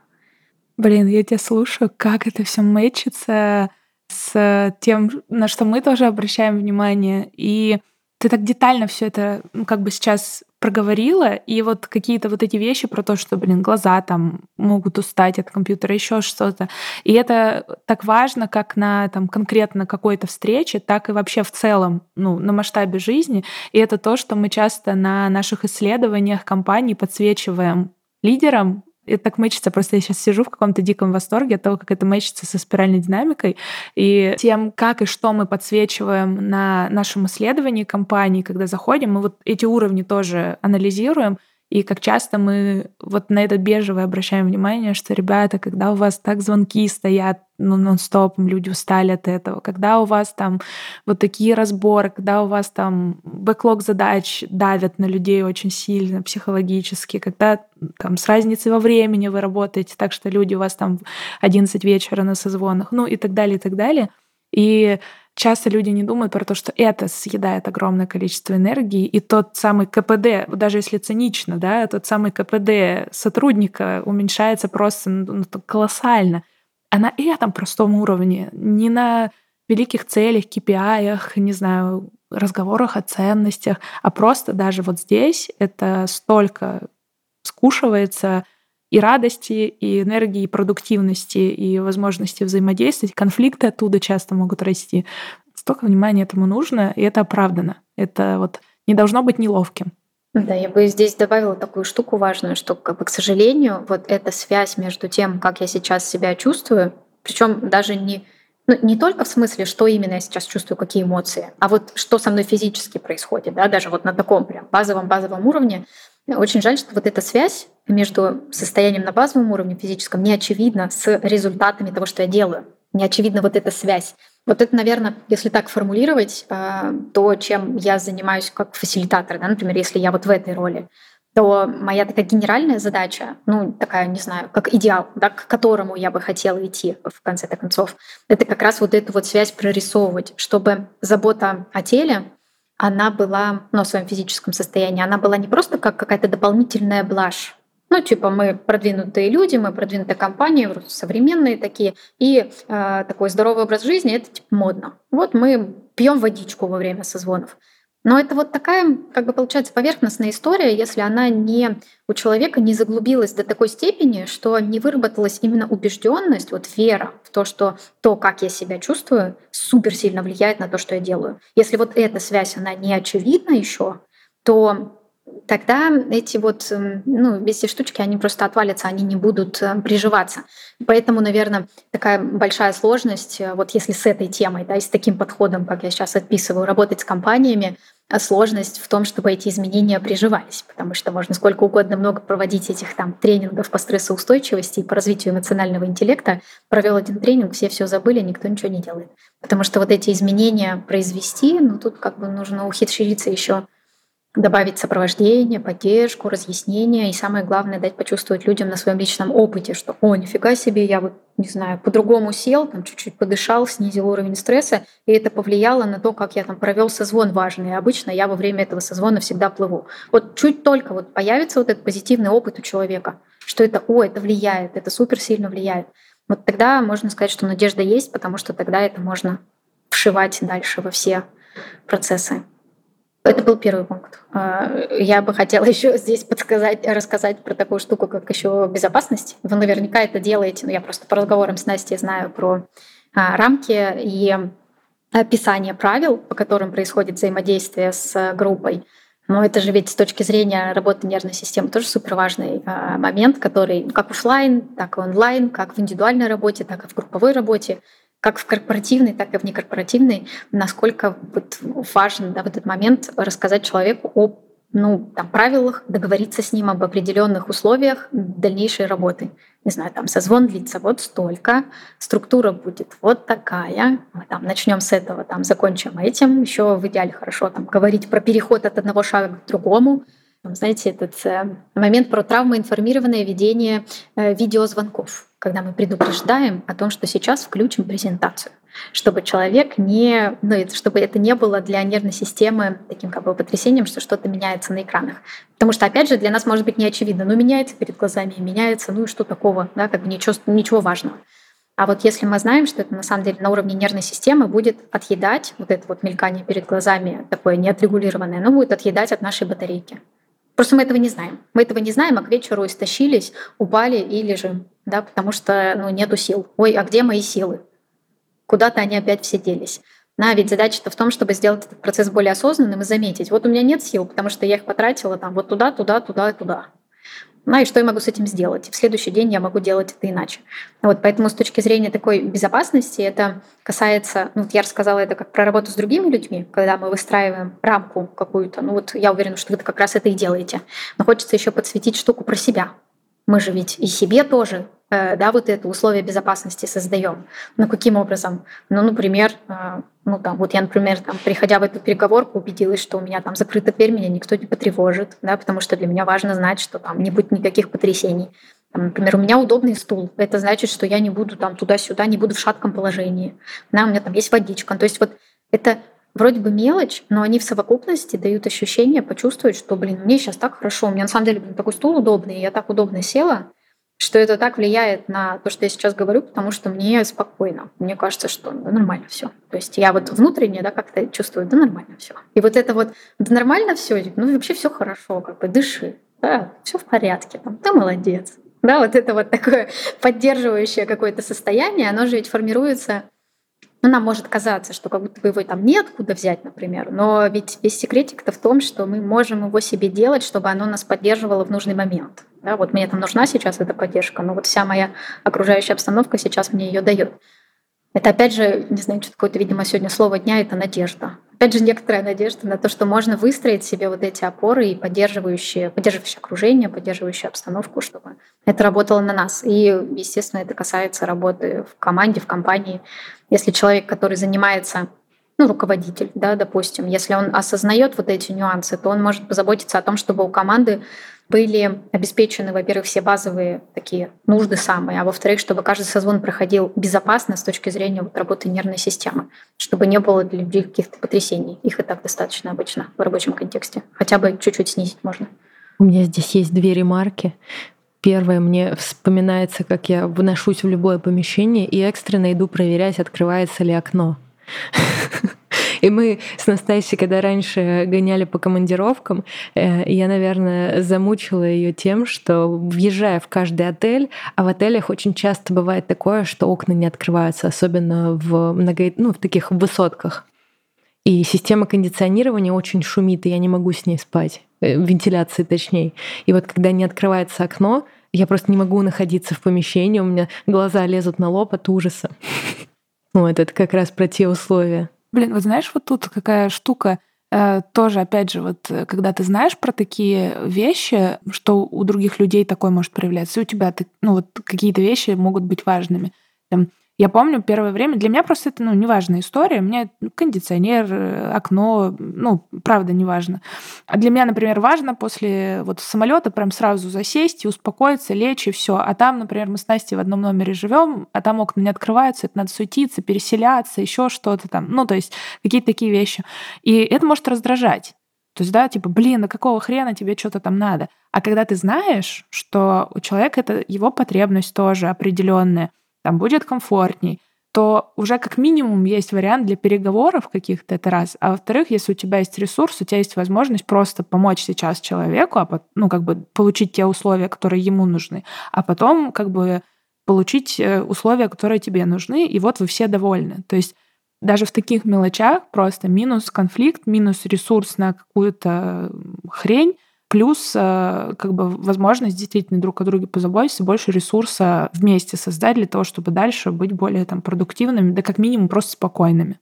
S2: Блин, я тебя слушаю, как это все мэчится с тем, на что мы тоже обращаем внимание. И ты так детально все это, ну, как бы сейчас проговорила, и вот какие-то вот эти вещи про то, что, блин, глаза там могут устать от компьютера, еще что-то. И это так важно, как на там конкретно какой-то встрече, так и вообще в целом, ну, на масштабе жизни. И это то, что мы часто на наших исследованиях компаний подсвечиваем лидерам, это так мэчится. Просто я сейчас сижу в каком-то диком восторге от того, как это мэчится со спиральной динамикой и тем, как и что мы подсвечиваем на нашем исследовании компании, когда заходим. Мы вот эти уровни тоже анализируем, и как часто мы вот на это бежевое обращаем внимание, что, ребята, когда у вас так звонки стоят ну, нон-стопом, люди устали от этого, когда у вас там вот такие разборы, когда у вас там бэклог задач давят на людей очень сильно психологически, когда там с разницей во времени вы работаете так, что люди у вас там в 11 вечера на созвонах, ну и так далее, и так далее. И часто люди не думают про то, что это съедает огромное количество энергии, и тот самый КПД, даже если цинично, да, тот самый КПД сотрудника уменьшается просто ну, колоссально. А на этом простом уровне, не на великих целях, KPI, не знаю, разговорах о ценностях, а просто даже вот здесь это столько скушивается и радости, и энергии, и продуктивности, и возможности взаимодействовать. Конфликты оттуда часто могут расти. Столько внимания этому нужно, и это оправдано. Это вот не должно быть неловким.
S3: Да, я бы здесь добавила такую штуку важную, что, как бы, к сожалению, вот эта связь между тем, как я сейчас себя чувствую, причем даже не, ну, не только в смысле, что именно я сейчас чувствую, какие эмоции, а вот что со мной физически происходит, да, даже вот на таком прям базовом-базовом уровне, очень жаль, что вот эта связь между состоянием на базовом уровне физическом не очевидна с результатами того, что я делаю. Не очевидна вот эта связь. Вот это, наверное, если так формулировать, э, то, чем я занимаюсь как фасилитатор, да, например, если я вот в этой роли, то моя такая генеральная задача, ну, такая, не знаю, как идеал, да, к которому я бы хотела идти в конце-то концов, это как раз вот эту вот связь прорисовывать, чтобы забота о теле она была, ну, в своем физическом состоянии, она была не просто как какая-то дополнительная блажь, ну, типа, мы продвинутые люди, мы продвинутая компания, современные такие, и э, такой здоровый образ жизни это типа модно. Вот мы пьем водичку во время созвонов. Но это вот такая, как бы получается, поверхностная история, если она не у человека не заглубилась до такой степени, что не выработалась именно убежденность, вот вера в то, что то, как я себя чувствую, супер сильно влияет на то, что я делаю. Если вот эта связь, она не очевидна еще, то тогда эти вот, эм, ну, эти штучки, они просто отвалятся, они не будут э, приживаться. Поэтому, наверное, такая большая сложность, э, вот если с этой темой, да, и с таким подходом, как я сейчас отписываю, работать с компаниями, сложность в том, чтобы эти изменения приживались, потому что можно сколько угодно много проводить этих там тренингов по стрессоустойчивости и по развитию эмоционального интеллекта. Провел один тренинг, все все забыли, никто ничего не делает. Потому что вот эти изменения произвести, ну тут как бы нужно ухитриться еще добавить сопровождение, поддержку, разъяснение и самое главное дать почувствовать людям на своем личном опыте, что «О, нифига себе, я вот, не знаю, по-другому сел, там чуть-чуть подышал, снизил уровень стресса, и это повлияло на то, как я там провел созвон важный. Обычно я во время этого созвона всегда плыву. Вот чуть только вот появится вот этот позитивный опыт у человека, что это «О, это влияет, это супер сильно влияет», вот тогда можно сказать, что надежда есть, потому что тогда это можно вшивать дальше во все процессы. Это был первый пункт. А, я бы хотела еще здесь подсказать, рассказать про такую штуку, как еще безопасность. Вы наверняка это делаете, но я просто по разговорам с Настей знаю про а, рамки и описание правил, по которым происходит взаимодействие с группой. Но это же ведь с точки зрения работы нервной системы тоже супер важный а, момент, который как офлайн, так и онлайн, как в индивидуальной работе, так и в групповой работе как в корпоративной, так и в некорпоративной, насколько вот важен да, в этот момент рассказать человеку о ну, там, правилах, договориться с ним об определенных условиях дальнейшей работы. Не знаю, там созвон длится вот столько, структура будет вот такая. Мы там начнем с этого, там закончим этим. Еще в идеале хорошо там говорить про переход от одного шага к другому. Знаете, этот э, момент про травмоинформированное ведение э, видеозвонков, когда мы предупреждаем о том, что сейчас включим презентацию, чтобы человек не, ну, чтобы это не было для нервной системы таким как бы потрясением, что что-то меняется на экранах. Потому что, опять же, для нас может быть не очевидно, но меняется перед глазами, меняется, ну и что такого, да, как бы ничего, ничего важного. А вот если мы знаем, что это на самом деле на уровне нервной системы будет отъедать, вот это вот мелькание перед глазами такое неотрегулированное, оно будет отъедать от нашей батарейки. Просто мы этого не знаем. Мы этого не знаем, а к вечеру истощились, упали и лежим, да, потому что ну, нету сил. Ой, а где мои силы? Куда-то они опять все делись. На, ведь задача-то в том, чтобы сделать этот процесс более осознанным и заметить, вот у меня нет сил, потому что я их потратила там вот туда, туда, туда, туда. Ну и что я могу с этим сделать? В следующий день я могу делать это иначе. Вот, поэтому с точки зрения такой безопасности это касается, ну вот я рассказала это как про работу с другими людьми, когда мы выстраиваем рамку какую-то. Ну вот я уверена, что вы как раз это и делаете. Но хочется еще подсветить штуку про себя. Мы же ведь и себе тоже да, вот это условия безопасности создаем. Ну, каким образом? Ну, например, э, ну, там, вот я, например, там, приходя в эту переговорку, убедилась, что у меня там закрыта дверь, меня никто не потревожит, да, потому что для меня важно знать, что там не будет никаких потрясений. Там, например, у меня удобный стул. Это значит, что я не буду там туда-сюда, не буду в шатком положении. Да, у меня там есть водичка. То есть вот это вроде бы мелочь, но они в совокупности дают ощущение почувствовать, что, блин, мне сейчас так хорошо, у меня на самом деле блин, такой стул удобный, я так удобно села, что это так влияет на то, что я сейчас говорю, потому что мне спокойно. Мне кажется, что да, нормально все. То есть я вот внутренне да, как-то чувствую, да нормально все. И вот это вот, да нормально все, ну вообще все хорошо, как бы дыши, да, все в порядке, там, ты молодец. Да, вот это вот такое поддерживающее какое-то состояние, оно же ведь формируется ну, нам может казаться, что как будто бы его там нет куда взять, например, но ведь весь секретик-то в том, что мы можем его себе делать, чтобы оно нас поддерживало в нужный момент. Да, вот мне там нужна сейчас эта поддержка, но вот вся моя окружающая обстановка сейчас мне ее дает. Это опять же, не знаю, что такое-то, видимо, сегодня слово дня — это надежда. Опять же, некоторая надежда на то, что можно выстроить себе вот эти опоры и поддерживающие, поддерживающие окружение, поддерживающую обстановку, чтобы это работало на нас. И, естественно, это касается работы в команде, в компании. Если человек, который занимается ну, руководитель, да, допустим, если он осознает вот эти нюансы, то он может позаботиться о том, чтобы у команды были обеспечены, во-первых, все базовые такие нужды самые, а во-вторых, чтобы каждый созвон проходил безопасно с точки зрения вот работы нервной системы, чтобы не было для людей каких-то потрясений. Их и так достаточно обычно в рабочем контексте. Хотя бы чуть-чуть снизить можно.
S1: У меня здесь есть две ремарки. Первое, мне вспоминается, как я вношусь в любое помещение и экстренно иду проверять, открывается ли окно. И мы с Настасьей, когда раньше гоняли по командировкам, э, я, наверное, замучила ее тем, что въезжая в каждый отель, а в отелях очень часто бывает такое, что окна не открываются, особенно в, много, ну, в таких высотках. И система кондиционирования очень шумит, и я не могу с ней спать. Э, вентиляции точнее. И вот когда не открывается окно, я просто не могу находиться в помещении, у меня глаза лезут на лоб от ужаса. Вот, это как раз про те условия.
S2: Блин, вот знаешь, вот тут какая штука, э, тоже, опять же, вот э, когда ты знаешь про такие вещи, что у других людей такое может проявляться, и у тебя ну, вот какие-то вещи могут быть важными. Там, я помню первое время, для меня просто это, ну, неважная история. Мне кондиционер, э, окно, ну, правда, неважно. А для меня, например, важно после вот самолета прям сразу засесть и успокоиться, лечь и все. А там, например, мы с Настей в одном номере живем, а там окна не открываются, это надо суетиться, переселяться, еще что-то там. Ну, то есть какие-то такие вещи. И это может раздражать. То есть, да, типа, блин, на какого хрена тебе что-то там надо? А когда ты знаешь, что у человека это его потребность тоже определенная, там будет комфортней, то уже как минимум есть вариант для переговоров каких-то, это раз. А во-вторых, если у тебя есть ресурс, у тебя есть возможность просто помочь сейчас человеку, а ну, как бы получить те условия, которые ему нужны, а потом как бы получить э, условия, которые тебе нужны, и вот вы все довольны. То есть даже в таких мелочах просто минус конфликт, минус ресурс на какую-то хрень, Плюс э, как бы возможность действительно друг о друге позаботиться, больше ресурса вместе создать для того, чтобы дальше быть более там, продуктивными, да как минимум просто спокойными.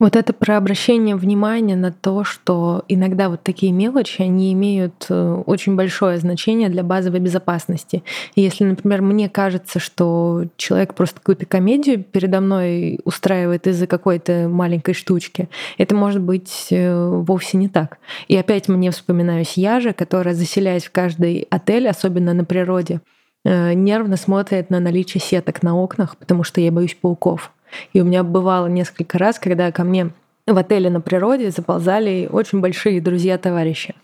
S1: Вот это про обращение внимания на то, что иногда вот такие мелочи, они имеют э, очень большое значение для базовой безопасности. И если, например, мне кажется, что человек просто какую-то комедию передо мной устраивает из-за какой-то маленькой штучки, это может быть э, вовсе не так. И опять мне вспоминаюсь я же, которая, заселяясь в каждый отель, особенно на природе, э, нервно смотрит на наличие сеток на окнах, потому что я боюсь пауков. И у меня бывало несколько раз, когда ко мне в отеле на природе заползали очень большие друзья-товарищи.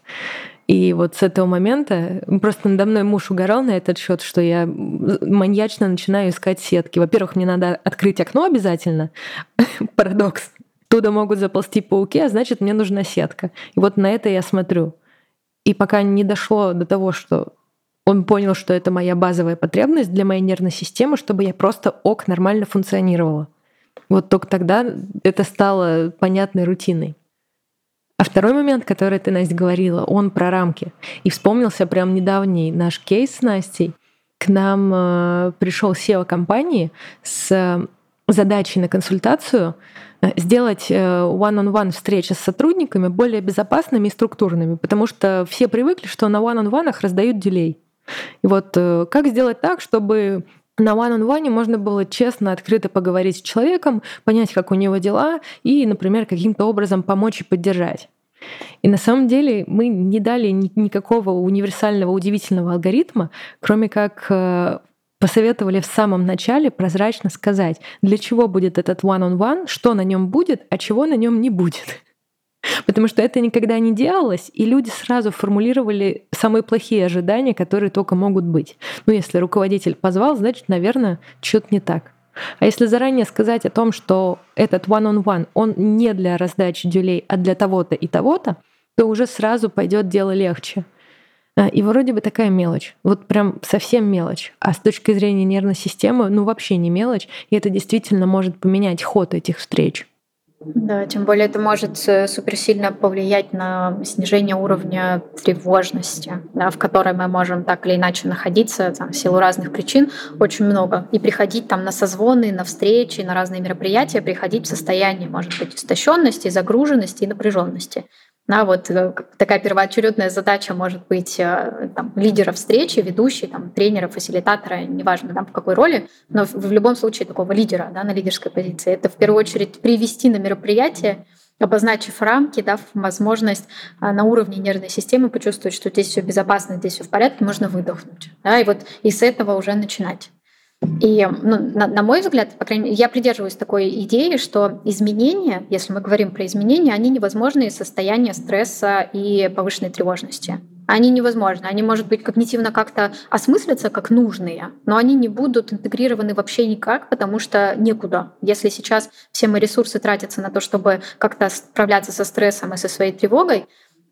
S1: И вот с этого момента просто надо мной муж угорал на этот счет, что я маньячно начинаю искать сетки. Во-первых, мне надо открыть окно обязательно. Парадокс. Туда могут заползти пауки, а значит, мне нужна сетка. И вот на это я смотрю. И пока не дошло до того, что он понял, что это моя базовая потребность для моей нервной системы, чтобы я просто ок нормально функционировала. Вот только тогда это стало понятной рутиной. А второй момент, который ты, Настя, говорила, он про рамки. И вспомнился прям недавний наш кейс с Настей. К нам э, пришел SEO компании с задачей на консультацию э, сделать э, one-on-one встречи с сотрудниками более безопасными и структурными, потому что все привыкли, что на one-on-one раздают дилей. И вот э, как сделать так, чтобы на one-on-one можно было честно, открыто поговорить с человеком, понять, как у него дела, и, например, каким-то образом помочь и поддержать. И на самом деле мы не дали никакого универсального, удивительного алгоритма, кроме как э, посоветовали в самом начале прозрачно сказать, для чего будет этот one-on-one, что на нем будет, а чего на нем не будет. Потому что это никогда не делалось, и люди сразу формулировали самые плохие ожидания, которые только могут быть. Ну, если руководитель позвал, значит, наверное, что-то не так. А если заранее сказать о том, что этот one-on-one, он не для раздачи дюлей, а для того-то и того-то, то уже сразу пойдет дело легче. А, и вроде бы такая мелочь, вот прям совсем мелочь. А с точки зрения нервной системы, ну вообще не мелочь, и это действительно может поменять ход этих встреч.
S3: Да, тем более это может э, суперсильно повлиять на снижение уровня тревожности, да, в которой мы можем так или иначе находиться там, в силу разных причин, очень много. И приходить там на созвоны, на встречи, на разные мероприятия, приходить в состояние, может быть, истощенности, загруженности и напряженности. Да, вот э, такая первоочередная задача может быть э, там, лидера встречи, ведущий, там, тренера, фасилитатора, неважно там, в какой роли, но в, любом случае такого лидера да, на лидерской позиции. Это в первую очередь привести на мероприятие, обозначив рамки, дав возможность а, на уровне нервной системы почувствовать, что здесь все безопасно, здесь все в порядке, можно выдохнуть. Да, и вот и с этого уже начинать. И, ну, на, на мой взгляд, по крайней мере, я придерживаюсь такой идеи, что изменения, если мы говорим про изменения, они невозможны из состояния стресса и повышенной тревожности. Они невозможны. Они, может быть, когнитивно как-то осмыслятся как нужные, но они не будут интегрированы вообще никак, потому что некуда. Если сейчас все мои ресурсы тратятся на то, чтобы как-то справляться со стрессом и со своей тревогой,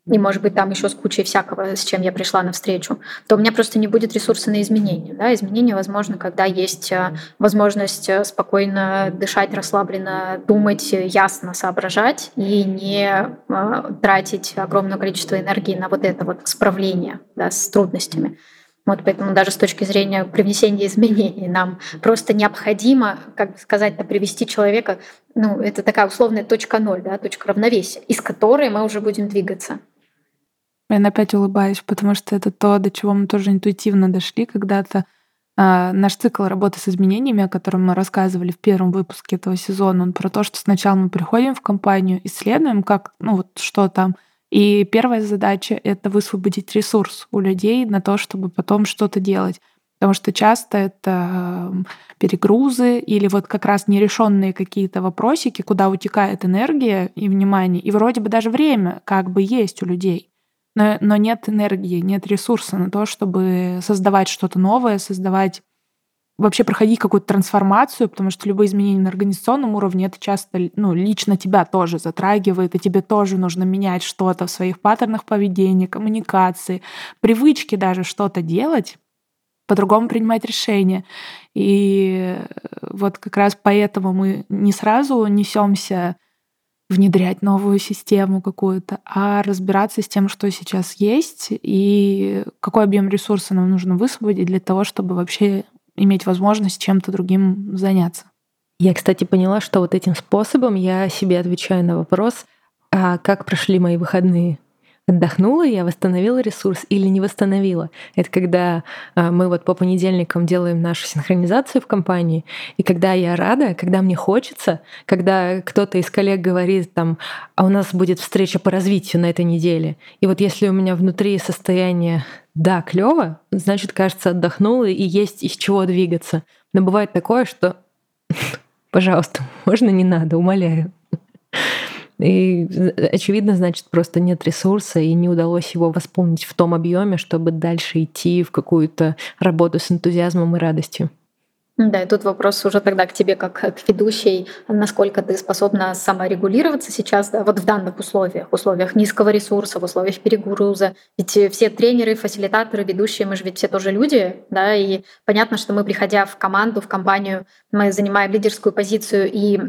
S3: и, может быть, там еще с кучей всякого, с чем я пришла навстречу, то у меня просто не будет ресурса на изменения. Да? Изменения возможно, когда есть э, возможность э, спокойно дышать, расслабленно думать, ясно соображать и не э, тратить огромное количество энергии на вот это вот справление да, с трудностями. Вот поэтому даже с точки зрения привнесения изменений нам просто необходимо, как сказать, привести человека, ну, это такая условная точка ноль, да, точка равновесия, из которой мы уже будем двигаться.
S2: Я опять улыбаюсь, потому что это то, до чего мы тоже интуитивно дошли когда-то. А, наш цикл работы с изменениями, о котором мы рассказывали в первом выпуске этого сезона, он про то, что сначала мы приходим в компанию, исследуем, как, ну вот что там, и первая задача — это высвободить ресурс у людей на то, чтобы потом что-то делать. Потому что часто это перегрузы или вот как раз нерешенные какие-то вопросики, куда утекает энергия и внимание, и вроде бы даже время как бы есть у людей но, но нет энергии, нет ресурса на то, чтобы создавать что-то новое, создавать вообще проходить какую-то трансформацию, потому что любые изменения на организационном уровне это часто ну, лично тебя тоже затрагивает, и тебе тоже нужно менять что-то в своих паттернах поведения, коммуникации, привычки даже что-то делать, по-другому принимать решения. И вот как раз поэтому мы не сразу несемся внедрять новую систему какую-то, а разбираться с тем, что сейчас есть и какой объем ресурса нам нужно высвободить для того, чтобы вообще иметь возможность чем-то другим заняться.
S1: Я, кстати, поняла, что вот этим способом я себе отвечаю на вопрос, а как прошли мои выходные отдохнула я, восстановила ресурс или не восстановила. Это когда а, мы вот по понедельникам делаем нашу синхронизацию в компании, и когда я рада, когда мне хочется, когда кто-то из коллег говорит там, а у нас будет встреча по развитию на этой неделе. И вот если у меня внутри состояние да, клево, значит, кажется, отдохнула и есть из чего двигаться. Но бывает такое, что пожалуйста, можно не надо, умоляю. И, очевидно, значит, просто нет ресурса и не удалось его восполнить в том объеме, чтобы дальше идти в какую-то работу с энтузиазмом и радостью.
S3: Да, и тут вопрос уже тогда к тебе, как к ведущей, насколько ты способна саморегулироваться сейчас, да, вот в данных условиях, условиях низкого ресурса, в условиях перегруза. Ведь все тренеры, фасилитаторы, ведущие, мы же ведь все тоже люди, да, и понятно, что мы, приходя в команду, в компанию, мы занимаем лидерскую позицию, и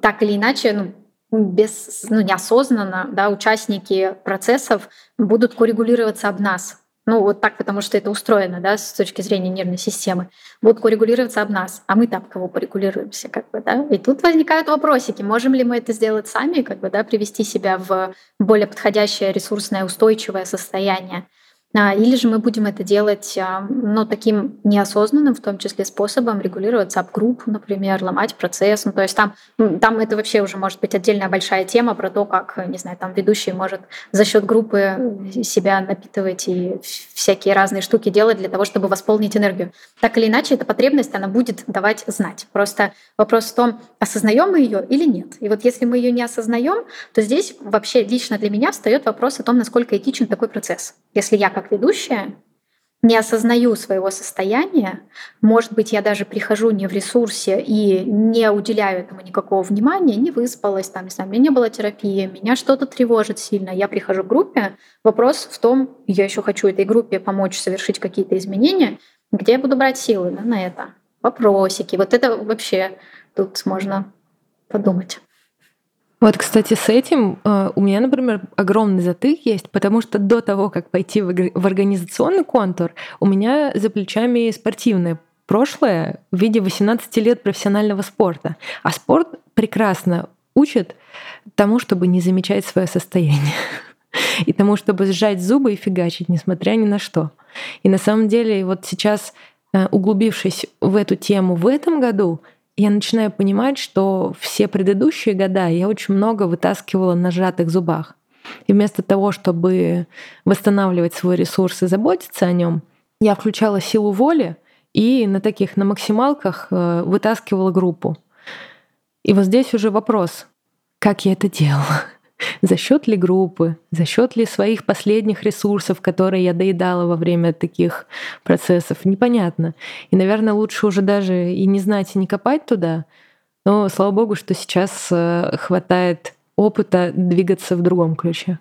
S3: так или иначе, ну, без, ну, неосознанно, да, участники процессов будут коррегулироваться об нас, ну, вот так, потому что это устроено, да, с точки зрения нервной системы, будут коррегулироваться об нас, а мы там кого порегулируемся, как бы, да. И тут возникают вопросики, можем ли мы это сделать сами, как бы, да, привести себя в более подходящее ресурсное, устойчивое состояние. А, или же мы будем это делать а, ну, таким неосознанным, в том числе способом, регулировать саб-группу, например, ломать процесс. Ну, то есть там, там это вообще уже может быть отдельная большая тема про то, как, не знаю, там ведущий может за счет группы себя напитывать и всякие разные штуки делать для того, чтобы восполнить энергию. Так или иначе, эта потребность, она будет давать знать. Просто вопрос в том, осознаем мы ее или нет. И вот если мы ее не осознаем, то здесь вообще лично для меня встает вопрос о том, насколько этичен такой процесс. Если я как как ведущая не осознаю своего состояния, может быть, я даже прихожу не в ресурсе и не уделяю этому никакого внимания, не выспалась, там, не знаю, у меня не было терапии, меня что-то тревожит сильно, я прихожу в группе, вопрос в том, я еще хочу этой группе помочь совершить какие-то изменения, где я буду брать силы да, на это, вопросики, вот это вообще тут можно подумать.
S1: Вот, кстати, с этим э, у меня, например, огромный затык есть, потому что до того, как пойти в организационный контур, у меня за плечами спортивное прошлое в виде 18 лет профессионального спорта. А спорт прекрасно учит тому, чтобы не замечать свое состояние. И тому, чтобы сжать зубы и фигачить, несмотря ни на что. И на самом деле, вот сейчас, э, углубившись в эту тему в этом году, я начинаю понимать, что все предыдущие года я очень много вытаскивала на сжатых зубах. И вместо того, чтобы восстанавливать свой ресурс и заботиться о нем, я включала силу воли и на таких, на максималках э, вытаскивала группу. И вот здесь уже вопрос, как я это делала? За счет ли группы, за счет ли своих последних ресурсов, которые я доедала во время таких процессов, непонятно. И, наверное, лучше уже даже и не знать, и не копать туда. Но слава богу, что сейчас э, хватает опыта двигаться в другом ключе.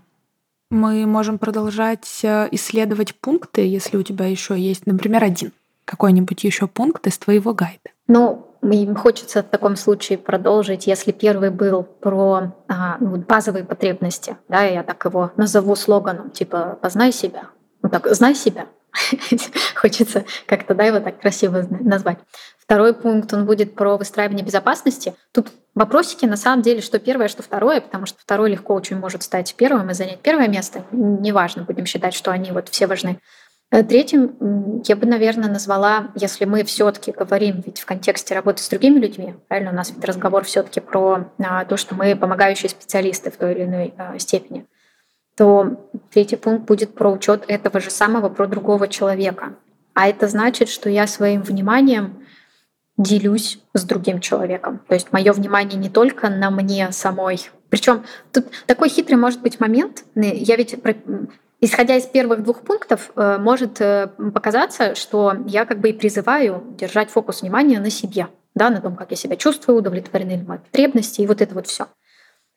S2: Мы можем продолжать э, исследовать пункты, если у тебя еще есть, например, один какой-нибудь еще пункт из твоего гайда.
S3: Ну, хочется в таком случае продолжить, если первый был про а, ну, базовые потребности, да, я так его назову слоганом, типа «познай себя». Ну так, знай себя. Хочется как-то да, его так красиво назвать. Второй пункт, он будет про выстраивание безопасности. Тут вопросики, на самом деле, что первое, что второе, потому что второй легко очень может стать первым и занять первое место. Неважно, будем считать, что они вот все важны. Э, третьим я бы, наверное, назвала, если мы все-таки говорим ведь в контексте работы с другими людьми, правильно, у нас ведь разговор все-таки про а, то, что мы помогающие специалисты в той или иной а, степени, то третий пункт будет про учет этого же самого про другого человека. А это значит, что я своим вниманием делюсь с другим человеком. То есть мое внимание не только на мне самой. Причем тут такой хитрый может быть момент. Я ведь Исходя из первых двух пунктов, э, может э, показаться, что я как бы и призываю держать фокус внимания на себе, да, на том, как я себя чувствую, удовлетворены ли мои потребности и вот это вот все.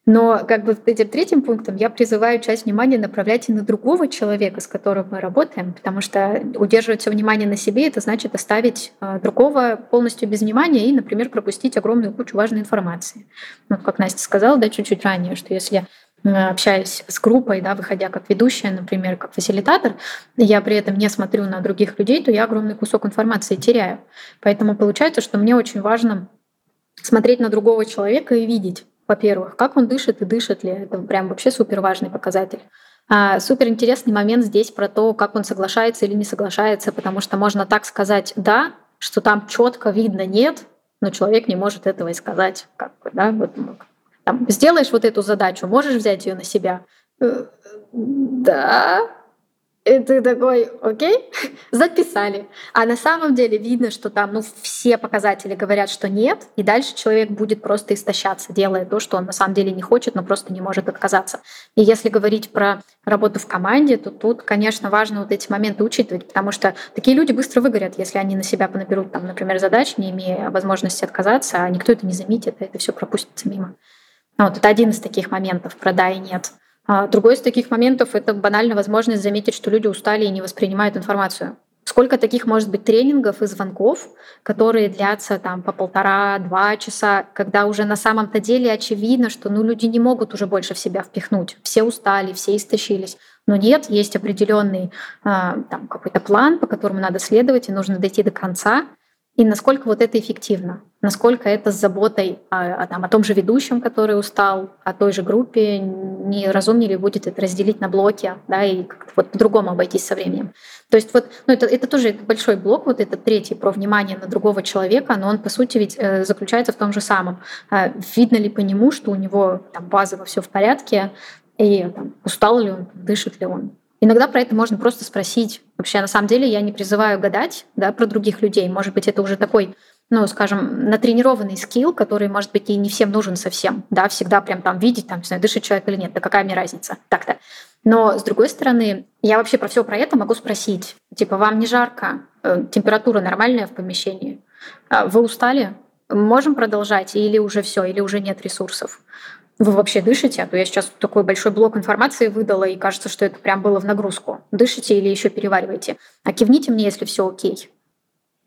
S3: Но как бы этим третьим пунктом я призываю часть внимания направлять и на другого человека, с которым мы работаем, потому что удерживать все внимание на себе — это значит оставить э, другого полностью без внимания и, например, пропустить огромную кучу важной информации. Вот как Настя сказала да, чуть-чуть ранее, что если Э, общаюсь с группой, да, выходя как ведущая, например, как фасилитатор, я при этом не смотрю на других людей, то я огромный кусок информации теряю. Поэтому получается, что мне очень важно смотреть на другого человека и видеть, во-первых, как он дышит и дышит ли. Это прям вообще супер важный показатель. А супер интересный момент здесь про то, как он соглашается или не соглашается, потому что можно так сказать «да», что там четко видно «нет», но человек не может этого и сказать. Как бы, да? вот, там, сделаешь вот эту задачу, можешь взять ее на себя? Э, да. И ты такой, окей, записали. А на самом деле видно, что там ну, все показатели говорят, что нет, и дальше человек будет просто истощаться, делая то, что он на самом деле не хочет, но просто не может отказаться. И если говорить про работу в команде, то тут, конечно, важно вот эти моменты учитывать, потому что такие люди быстро выгорят, если они на себя понаберут, там, например, задач, не имея возможности отказаться, а никто это не заметит, а это все пропустится мимо. Вот это один из таких моментов про да и нет. А другой из таких моментов — это банально возможность заметить, что люди устали и не воспринимают информацию. Сколько таких может быть тренингов и звонков, которые длятся там по полтора-два часа, когда уже на самом-то деле очевидно, что ну, люди не могут уже больше в себя впихнуть. Все устали, все истощились. Но нет, есть определенный а, там, какой-то план, по которому надо следовать, и нужно дойти до конца. И насколько вот это эффективно, насколько это с заботой о, о, там, о том же ведущем, который устал, о той же группе, не разумнее ли будет это разделить на блоки, да, и как-то вот по-другому обойтись со временем. То есть вот, ну это, это тоже большой блок, вот этот третий про внимание на другого человека, но он, по сути, ведь э, заключается в том же самом. Э, видно ли по нему, что у него там базово все в порядке, и там, устал ли он, дышит ли он. Иногда про это можно просто спросить. Вообще, на самом деле, я не призываю гадать да, про других людей. Может быть, это уже такой ну, скажем, натренированный скилл, который, может быть, и не всем нужен совсем, да, всегда прям там видеть, там, не знаю, дышит человек или нет, да какая мне разница, так-то. Но, с другой стороны, я вообще про все про это могу спросить. Типа, вам не жарко? Э, температура нормальная в помещении? А вы устали? Можем продолжать? Или уже все, или уже нет ресурсов? Вы вообще дышите? А я сейчас такой большой блок информации выдала, и кажется, что это прям было в нагрузку. Дышите или еще перевариваете? А кивните мне, если все окей.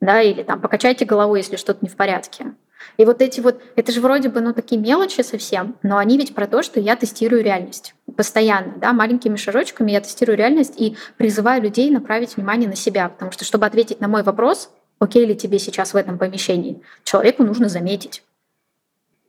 S3: Да, или там покачайте голову, если что-то не в порядке. И вот эти вот, это же вроде бы, ну, такие мелочи совсем, но они ведь про то, что я тестирую реальность постоянно, да, маленькими шажочками я тестирую реальность и призываю людей направить внимание на себя, потому что, чтобы ответить на мой вопрос, окей ли тебе сейчас в этом помещении, человеку нужно заметить.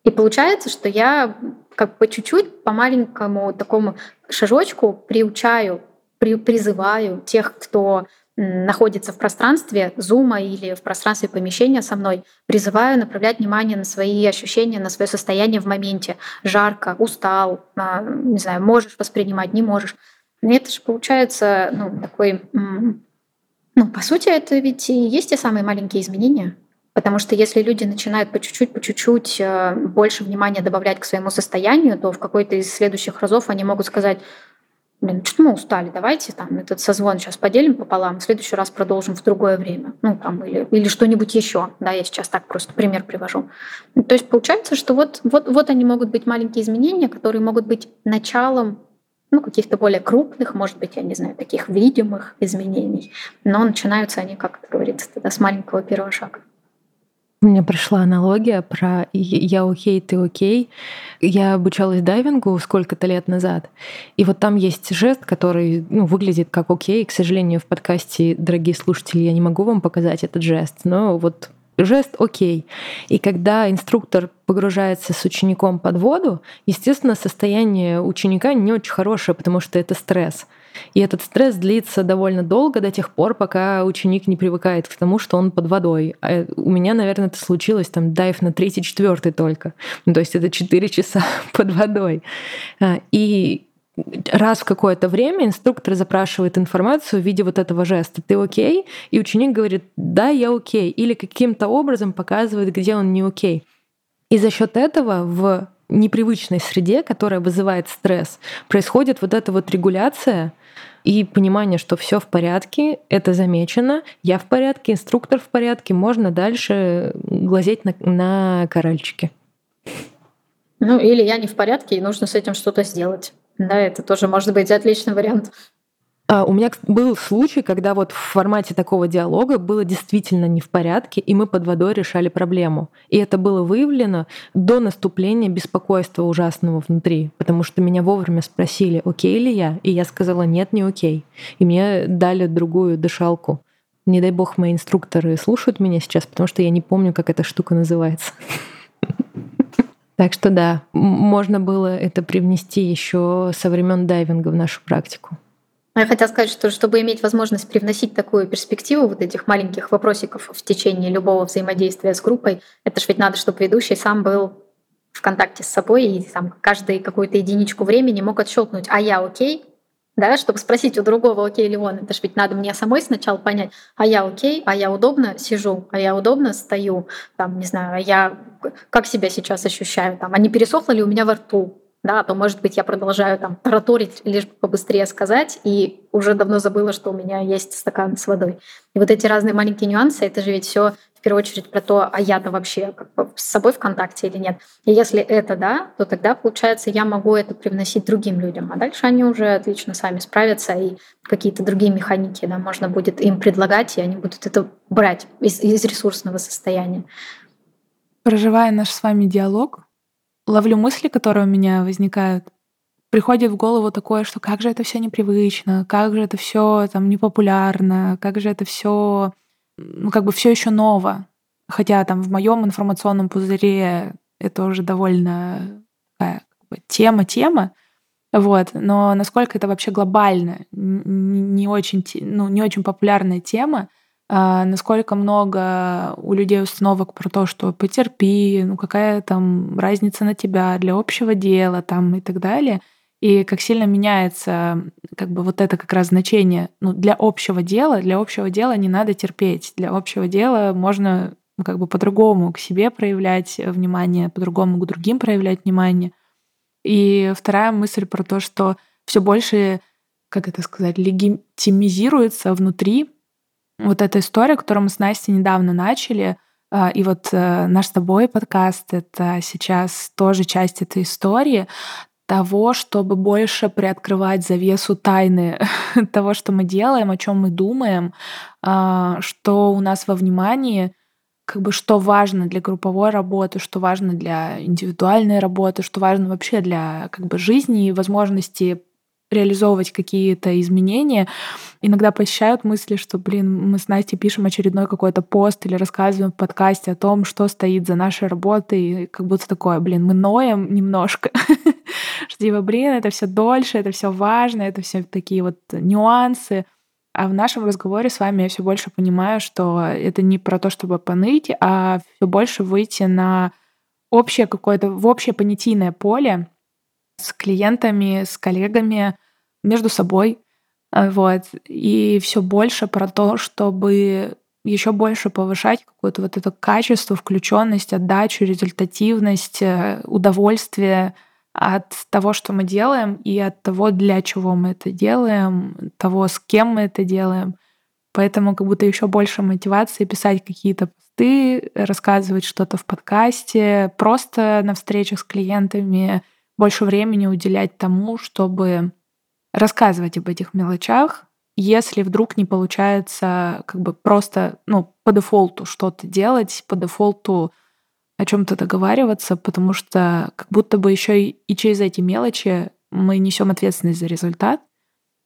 S3: И получается, что я как по чуть-чуть, по маленькому такому шажочку приучаю, при, призываю тех, кто находится в пространстве зума или в пространстве помещения со мной, призываю направлять внимание на свои ощущения, на свое состояние в моменте. Жарко, устал, а, не знаю, можешь воспринимать, не можешь. И это же получается ну, такой... Ну, по сути, это ведь и есть те самые маленькие изменения. Потому что если люди начинают по чуть-чуть, по чуть-чуть э, больше внимания добавлять к своему состоянию, то в какой-то из следующих разов они могут сказать, блин, что мы устали, давайте там этот созвон сейчас поделим пополам, в следующий раз продолжим в другое время. Ну, там, или, или что-нибудь еще. Да, я сейчас так просто пример привожу. То есть получается, что вот, вот, вот они могут быть маленькие изменения, которые могут быть началом ну, каких-то более крупных, может быть, я не знаю, таких видимых изменений. Но начинаются они, как это говорится, тогда с маленького первого шага.
S1: Меня пришла аналогия про «я окей, ты окей». Я обучалась дайвингу сколько-то лет назад, и вот там есть жест, который ну, выглядит как окей. К сожалению, в подкасте, дорогие слушатели, я не могу вам показать этот жест, но вот жест окей. И когда инструктор погружается с учеником под воду, естественно, состояние ученика не очень хорошее, потому что это стресс. И этот стресс длится довольно долго, до тех пор, пока ученик не привыкает к тому, что он под водой. А у меня, наверное, это случилось там дайв на третий, четвертый только. Ну, то есть это 4 часа под водой. А, и раз в какое-то время инструктор запрашивает информацию в виде вот этого жеста «ты окей?» И ученик говорит «да, я окей» или каким-то образом показывает, где он не окей. И за счет этого в непривычной среде, которая вызывает стресс, происходит вот эта вот регуляция и понимание, что все в порядке, это замечено, я в порядке, инструктор в порядке, можно дальше глазеть на, на корольчики.
S3: Ну или я не в порядке, и нужно с этим что-то сделать. Да, это тоже может быть отличный вариант.
S1: А, у меня был случай, когда вот в формате такого диалога было действительно не в порядке, и мы под водой решали проблему. И это было выявлено до наступления беспокойства ужасного внутри, потому что меня вовремя спросили, окей ли я, и я сказала, нет, не окей. И мне дали другую дышалку. Не дай бог мои инструкторы слушают меня сейчас, потому что я не помню, как эта штука называется. Так что да, можно было это привнести еще со времен дайвинга в нашу практику.
S3: Я хотела сказать, что чтобы иметь возможность привносить такую перспективу вот этих маленьких вопросиков в течение любого взаимодействия с группой, это же ведь надо, чтобы ведущий сам был в контакте с собой и там каждый какую-то единичку времени мог отщелкнуть, а я окей, да, чтобы спросить у другого, окей ли он. Это же ведь надо мне самой сначала понять, а я окей, а я удобно сижу, а я удобно стою, там, не знаю, а я как себя сейчас ощущаю, там, а не пересохло ли у меня во рту, да, то, может быть, я продолжаю там тараторить, лишь бы побыстрее сказать, и уже давно забыла, что у меня есть стакан с водой. И вот эти разные маленькие нюансы, это же ведь все в первую очередь про то, а я-то вообще как бы с собой в контакте или нет. И если это да, то тогда, получается, я могу это привносить другим людям, а дальше они уже отлично сами справятся, и какие-то другие механики да, можно будет им предлагать, и они будут это брать из, из ресурсного состояния.
S2: Проживая наш с вами диалог, ловлю мысли, которые у меня возникают. Приходит в голову такое, что как же это все непривычно, как же это все там непопулярно, как же это все ну, как бы все еще ново. Хотя там в моем информационном пузыре это уже довольно такая тема-тема. Вот. Но насколько это вообще глобально, не очень, ну, не очень популярная тема, а насколько много у людей установок про то, что потерпи, ну какая там разница на тебя для общего дела там и так далее. И как сильно меняется как бы вот это как раз значение ну, для общего дела. Для общего дела не надо терпеть. Для общего дела можно ну, как бы по-другому к себе проявлять внимание, по-другому к другим проявлять внимание. И вторая мысль про то, что все больше, как это сказать, легитимизируется внутри вот эта история, которую мы с Настей недавно начали, а, и вот э, наш с тобой подкаст — это сейчас тоже часть этой истории того, чтобы больше приоткрывать завесу тайны того, что мы делаем, о чем мы думаем, а, что у нас во внимании, как бы что важно для групповой работы, что важно для индивидуальной работы, что важно вообще для как бы жизни и возможности реализовывать какие-то изменения, иногда посещают мысли, что, блин, мы с Настей пишем очередной какой-то пост или рассказываем в подкасте о том, что стоит за нашей работой, и как будто такое, блин, мы ноем немножко, что типа, блин, это все дольше, это все важно, это все такие вот нюансы. А в нашем разговоре с вами я все больше понимаю, что это не про то, чтобы поныть, а все больше выйти на общее какое-то, в общее понятийное поле, с клиентами, с коллегами, между собой. А, вот. И все больше про то, чтобы еще больше повышать какое-то вот это качество, включенность, отдачу, результативность, э, удовольствие от того, что мы делаем, и от того, для чего мы это делаем, того, с кем мы это делаем. Поэтому как будто еще больше мотивации писать какие-то посты, рассказывать что-то в подкасте, просто на встречах с клиентами, больше времени уделять тому, чтобы рассказывать об этих мелочах, если вдруг не получается как бы просто ну, по дефолту что-то делать, по дефолту о чем-то договариваться, потому что как будто бы еще и, и через эти мелочи мы несем ответственность за результат,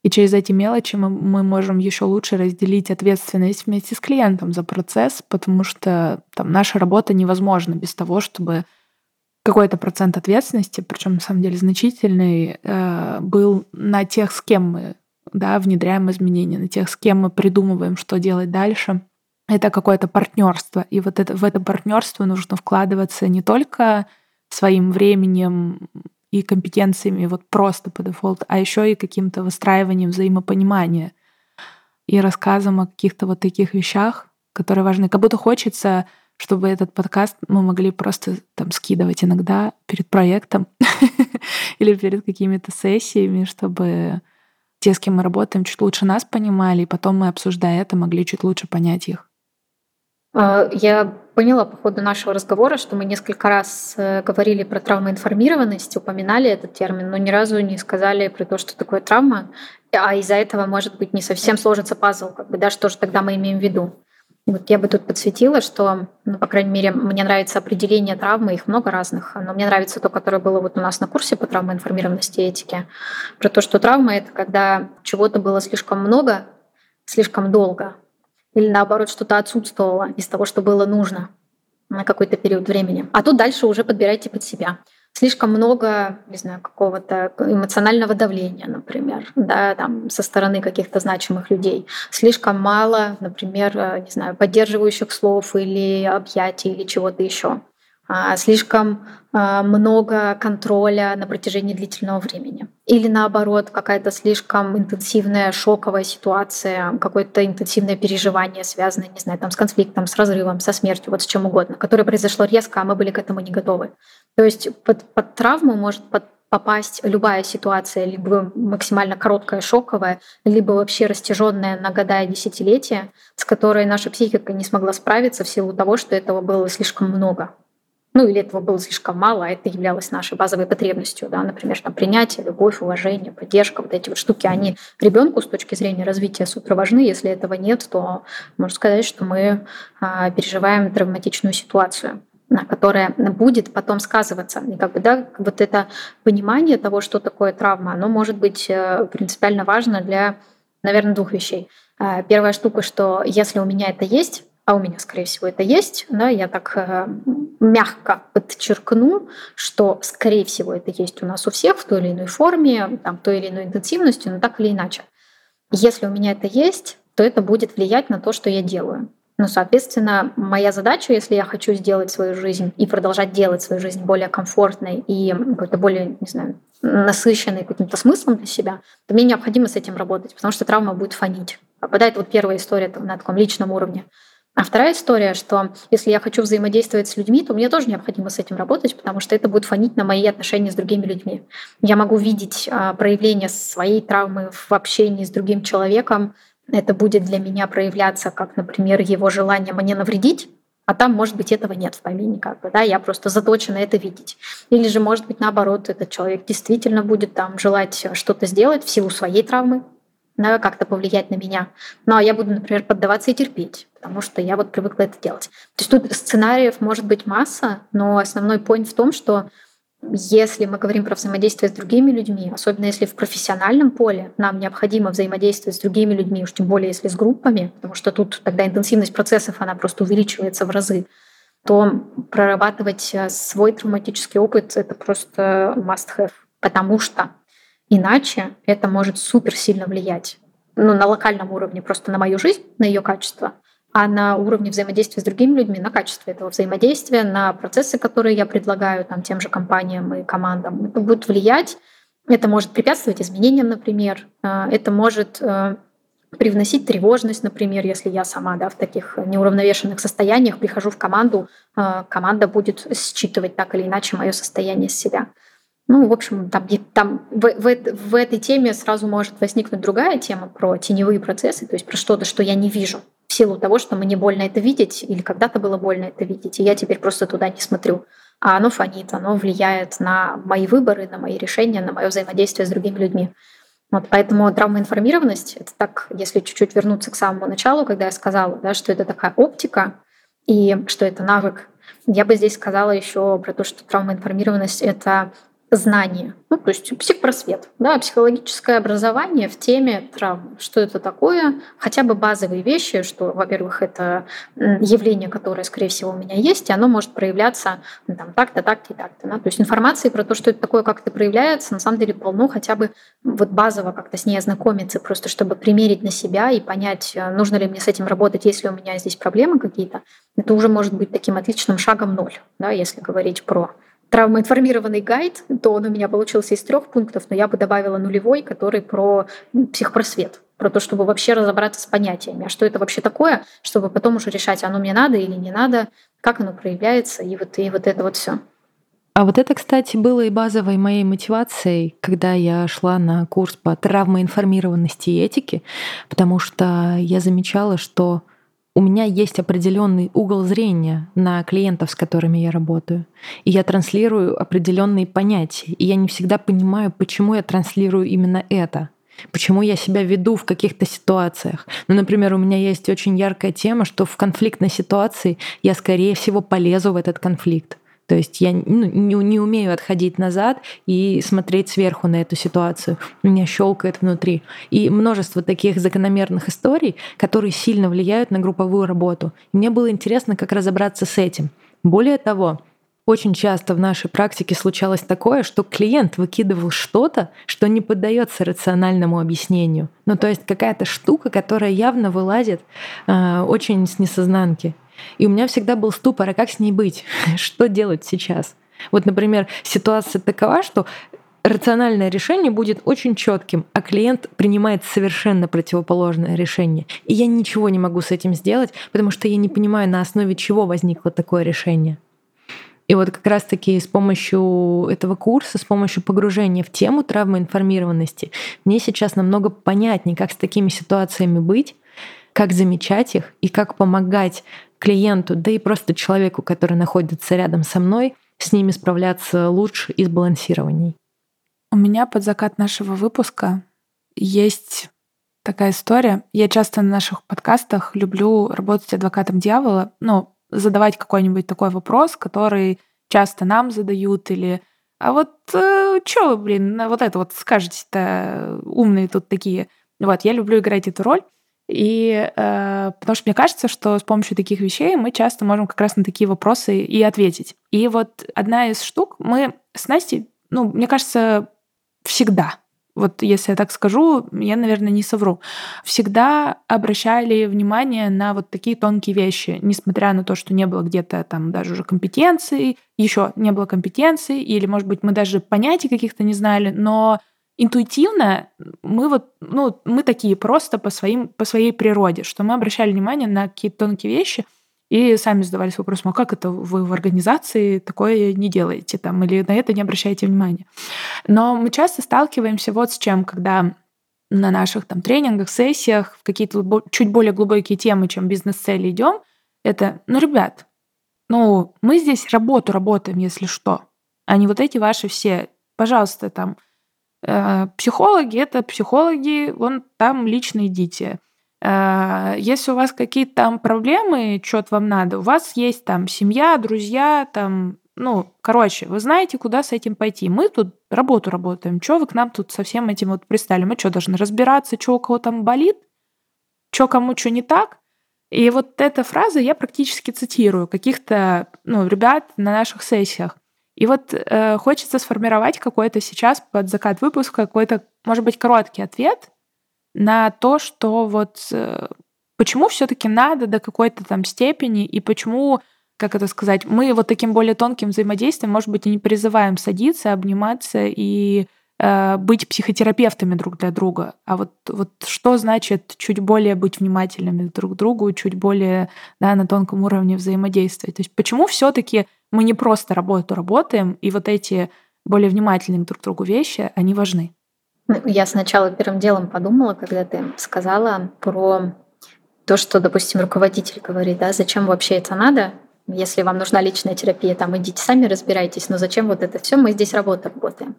S2: и через эти мелочи мы, мы можем еще лучше разделить ответственность вместе с клиентом за процесс, потому что там наша работа невозможна без того, чтобы какой-то процент ответственности, причем на самом деле значительный, э, был на тех, с кем мы да, внедряем изменения, на тех, с кем мы придумываем, что делать дальше. Это какое-то партнерство. И вот это, в это партнерство нужно вкладываться не только своим временем и компетенциями вот просто по дефолту, а еще и каким-то выстраиванием взаимопонимания и рассказом о каких-то вот таких вещах, которые важны. Как будто хочется чтобы этот подкаст мы могли просто там скидывать иногда перед проектом или перед какими-то сессиями, чтобы те, с кем мы работаем, чуть лучше нас понимали, и потом мы, обсуждая это, могли чуть лучше понять их.
S3: А, я поняла по ходу нашего разговора, что мы несколько раз э, говорили про травмоинформированность, упоминали этот термин, но ни разу не сказали про то, что такое травма, а из-за этого, может быть, не совсем сложится пазл, как бы, да, что же тогда мы имеем в виду. Вот я бы тут подсветила, что, ну, по крайней мере, мне нравится определение травмы, их много разных, но мне нравится то, которое было вот у нас на курсе по травмоинформированности и этике, про то, что травма — это когда чего-то было слишком много, слишком долго, или наоборот, что-то отсутствовало из того, что было нужно на какой-то период времени. А тут дальше уже подбирайте под себя слишком много, не знаю, какого-то эмоционального давления, например, да, там, со стороны каких-то значимых людей. Слишком мало, например, э, не знаю, поддерживающих слов или объятий или чего-то еще. А, слишком а, много контроля на протяжении длительного времени. Или наоборот, какая-то слишком интенсивная шоковая ситуация, какое-то интенсивное переживание, связанное, не знаю, там, с конфликтом, с разрывом, со смертью, вот с чем угодно, которое произошло резко, а мы были к этому не готовы. То есть под, под травму может под, попасть любая ситуация, либо максимально короткая, шоковая, либо вообще растяженная на года и десятилетия, с которой наша психика не смогла справиться в силу того, что этого было слишком много. Ну или этого было слишком мало, а это являлось нашей базовой потребностью, да, например, там принятие, любовь, уважение, поддержка, вот эти вот штуки, они ребенку с точки зрения развития супер важны. Если этого нет, то можно сказать, что мы а, переживаем травматичную ситуацию которая будет потом сказываться. И как бы, да, вот это понимание того, что такое травма, оно может быть э, принципиально важно для, наверное, двух вещей. Э, первая штука, что если у меня это есть, а у меня, скорее всего, это есть, да, я так э, мягко подчеркну, что, скорее всего, это есть у нас у всех в той или иной форме, там, той или иной интенсивностью, но так или иначе. Если у меня это есть, то это будет влиять на то, что я делаю. Ну, соответственно, моя задача, если я хочу сделать свою жизнь и продолжать делать свою жизнь более комфортной и какой-то более, не знаю, насыщенной каким-то смыслом для себя, то мне необходимо с этим работать, потому что травма будет фонить. Попадает вот первая история на таком личном уровне. А вторая история, что если я хочу взаимодействовать с людьми, то мне тоже необходимо с этим работать, потому что это будет фонить на мои отношения с другими людьми. Я могу видеть а, проявление своей травмы в общении с другим человеком, это будет для меня проявляться как, например, его желание мне навредить, а там, может быть, этого нет в помине, как бы, да, я просто заточена это видеть. Или же, может быть, наоборот, этот человек действительно будет там желать что-то сделать в силу своей травмы, да, как-то повлиять на меня. А я буду, например, поддаваться и терпеть, потому что я вот привыкла это делать. То есть тут сценариев может быть масса, но основной point в том, что если мы говорим про взаимодействие с другими людьми, особенно если в профессиональном поле нам необходимо взаимодействовать с другими людьми, уж тем более если с группами, потому что тут тогда интенсивность процессов, она просто увеличивается в разы, то прорабатывать э, свой травматический опыт — это просто must-have, потому что иначе это может супер сильно влиять ну, на локальном уровне просто на мою жизнь, на ее качество, а на уровне взаимодействия с другими людьми, на качество этого взаимодействия, на процессы, которые я предлагаю там, тем же компаниям и командам. Это будет влиять, это может препятствовать изменениям, например, э, это может э, привносить тревожность, например, если я сама да, в таких неуравновешенных состояниях прихожу в команду, э, команда будет считывать так или иначе мое состояние с себя. Ну, в общем, там, там в, в, в этой теме сразу может возникнуть другая тема про теневые процессы, то есть про что-то, что я не вижу в силу того, что мне больно это видеть, или когда-то было больно это видеть, и я теперь просто туда не смотрю. А оно фонит, оно влияет на мои выборы, на мои решения, на мое взаимодействие с другими людьми. Вот поэтому травмоинформированность — это так, если чуть-чуть вернуться к самому началу, когда я сказала, да, что это такая оптика и что это навык, я бы здесь сказала еще про то, что травмоинформированность — это знание, ну, то есть психпросвет, да, психологическое образование в теме травмы. Что это такое? Хотя бы базовые вещи, что, во-первых, это явление, которое, скорее всего, у меня есть, и оно может проявляться ну, там, так-то, так-то и так-то. Да? То есть информации про то, что это такое, как это проявляется, на самом деле полно, хотя бы вот базово как-то с ней ознакомиться, просто чтобы примерить на себя и понять, э, нужно ли мне с этим работать, если у меня здесь проблемы какие-то. Это уже может быть таким отличным шагом ноль, да, если говорить про травмоинформированный гайд, то он у меня получился из трех пунктов, но я бы добавила нулевой, который про психпросвет, про то, чтобы вообще разобраться с понятиями, а что это вообще такое, чтобы потом уже решать, оно мне надо или не надо, как оно проявляется, и вот, и вот это вот все.
S1: А вот это, кстати, было и базовой моей мотивацией, когда я шла на курс по травмоинформированности и этике, потому что я замечала, что у меня есть определенный угол зрения на клиентов, с которыми я работаю. И я транслирую определенные понятия. И я не всегда понимаю, почему я транслирую именно это. Почему я себя веду в каких-то ситуациях. Ну, например, у меня есть очень яркая тема, что в конфликтной ситуации я, скорее всего, полезу в этот конфликт. То есть я ну, не, не умею отходить назад и смотреть сверху на эту ситуацию. Меня щелкает внутри. И множество таких закономерных историй, которые сильно влияют на групповую работу. Мне было интересно, как разобраться с этим. Более того, очень часто в нашей практике случалось такое, что клиент выкидывал что-то, что не поддается рациональному объяснению. Ну, то есть какая-то штука, которая явно вылазит э, очень с несознанки. И у меня всегда был ступор, а как с ней быть? Что делать сейчас? Вот, например, ситуация такова, что рациональное решение будет очень четким, а клиент принимает совершенно противоположное решение. И я ничего не могу с этим сделать, потому что я не понимаю, на основе чего возникло такое решение. И вот как раз-таки с помощью этого курса, с помощью погружения в тему травмоинформированности, мне сейчас намного понятнее, как с такими ситуациями быть, как замечать их и как помогать клиенту, да и просто человеку, который находится рядом со мной, с ними справляться лучше и сбалансированней.
S2: У меня под закат нашего выпуска есть такая история. Я часто на наших подкастах люблю работать адвокатом дьявола, ну, задавать какой-нибудь такой вопрос, который часто нам задают, или а вот э, что вы, блин, вот это вот скажете-то умные тут такие. Вот, я люблю играть эту роль. И э, потому что мне кажется, что с помощью таких вещей мы часто можем как раз на такие вопросы и ответить. И вот одна из штук, мы с Настей, ну, мне кажется, всегда, вот если я так скажу, я, наверное, не совру, всегда обращали внимание на вот такие тонкие вещи, несмотря на то, что не было где-то там даже уже компетенций, еще не было компетенций, или, может быть, мы даже понятий каких-то не знали, но интуитивно мы вот, ну, мы такие просто по, своим, по своей природе, что мы обращали внимание на какие-то тонкие вещи и сами задавались вопросом, а как это вы в организации такое не делаете там, или на это не обращаете внимания. Но мы часто сталкиваемся вот с чем, когда на наших там тренингах, сессиях, в какие-то чуть более глубокие темы, чем бизнес-цели идем, это, ну, ребят, ну, мы здесь работу работаем, если что, а не вот эти ваши все, пожалуйста, там, психологи — это психологи, вон там лично идите. Э, если у вас какие-то там проблемы, что-то вам надо, у вас есть там семья, друзья, там, ну, короче, вы знаете, куда с этим пойти. Мы тут работу работаем. Что вы к нам тут со всем этим вот пристали? Мы что, должны разбираться, что у кого там болит? Что кому что не так? И вот эта фраза я практически цитирую каких-то ну, ребят на наших сессиях. И вот э, хочется сформировать какой-то сейчас под закат выпуска какой-то, может быть, короткий ответ на то, что вот э, почему все-таки надо до какой-то там степени и почему, как это сказать, мы вот таким более тонким взаимодействием, может быть, и не призываем садиться, обниматься и э, быть психотерапевтами друг для друга. А вот, вот что значит чуть более быть внимательными друг к другу, чуть более да, на тонком уровне взаимодействия? То есть почему все-таки мы не просто работу работаем, и вот эти более внимательные друг к другу вещи, они важны.
S3: Ну, я сначала первым делом подумала, когда ты сказала про то, что, допустим, руководитель говорит, да, зачем вообще это надо, если вам нужна личная терапия, там идите сами разбирайтесь, но зачем вот это все, мы здесь работа работаем.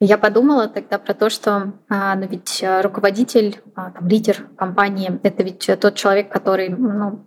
S3: Я подумала тогда про то, что а, ну ведь руководитель, а, там, лидер компании, это ведь тот человек, который ну,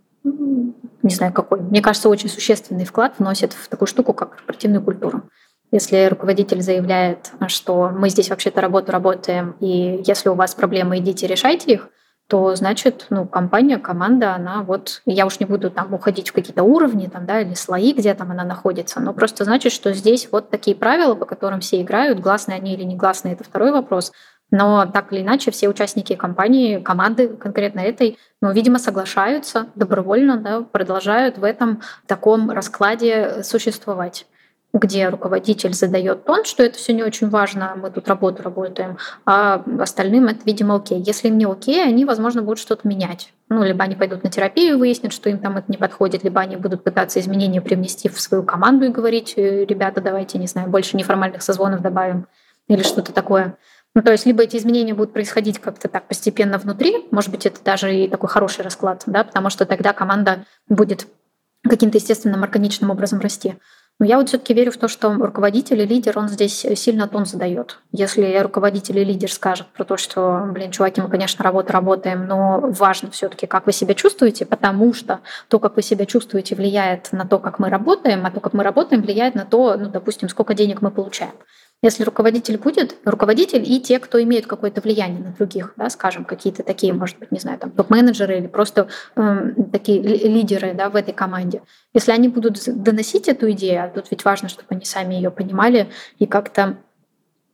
S3: не знаю какой, мне кажется, очень существенный вклад вносит в такую штуку, как корпоративную культуру. Если руководитель заявляет, что мы здесь вообще-то работу работаем, и если у вас проблемы, идите решайте их, то значит, ну, компания, команда, она вот, я уж не буду там уходить в какие-то уровни там, да, или слои, где там она находится, но просто значит, что здесь вот такие правила, по которым все играют, гласные они или не гласные, это второй вопрос. Но так или иначе все участники компании, команды конкретно этой, ну, видимо, соглашаются добровольно, да, продолжают в этом таком раскладе существовать где руководитель задает тон, что это все не очень важно, мы тут работу работаем, а остальным это, видимо, окей. Если им не окей, они, возможно, будут что-то менять. Ну, либо они пойдут на терапию, выяснят, что им там это не подходит, либо они будут пытаться изменения привнести в свою команду и говорить, «Э, ребята, давайте, не знаю, больше неформальных созвонов добавим или что-то такое. Ну, то есть либо эти изменения будут происходить как-то так постепенно внутри, может быть, это даже и такой хороший расклад, да, потому что тогда команда будет каким-то естественным, органичным образом расти. Но я вот все-таки верю в то, что руководитель и лидер, он здесь сильно тон задает. Если руководитель и лидер скажет про то, что, блин, чуваки, мы, конечно, работу работаем, но важно все-таки, как вы себя чувствуете, потому что то, как вы себя чувствуете, влияет на то, как мы работаем, а то, как мы работаем, влияет на то, ну, допустим, сколько денег мы получаем. Если руководитель будет, руководитель и те, кто имеют какое-то влияние на других, да, скажем, какие-то такие, может быть, не знаю, там топ-менеджеры или просто э, такие лидеры да, в этой команде, если они будут доносить эту идею, а тут ведь важно, чтобы они сами ее понимали и как-то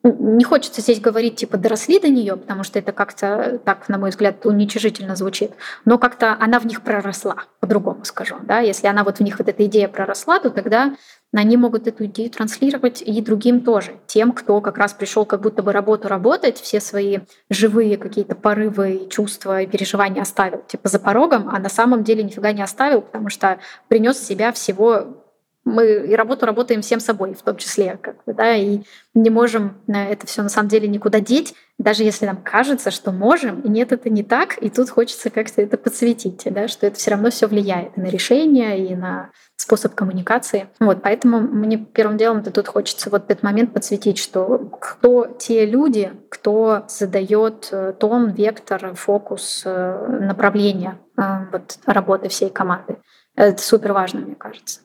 S3: не хочется здесь говорить, типа, доросли до нее, потому что это как-то, так, на мой взгляд, уничижительно звучит, но как-то она в них проросла, по-другому скажу. Да? Если она вот в них вот эта идея проросла, то тогда они могут эту идею транслировать и другим тоже. Тем, кто как раз пришел как будто бы работу работать, все свои живые какие-то порывы, чувства и переживания оставил типа за порогом, а на самом деле нифига не оставил, потому что принес себя всего мы и работу работаем всем собой, в том числе, как бы, да, и не можем это все на самом деле никуда деть, даже если нам кажется, что можем, и нет, это не так, и тут хочется как-то это подсветить, да, что это все равно все влияет и на решение, и на способ коммуникации. Вот, поэтому мне первым делом тут хочется вот этот момент подсветить, что кто те люди, кто задает э, тон, вектор, фокус, э, направление э, вот, работы всей команды. Это супер важно, мне кажется.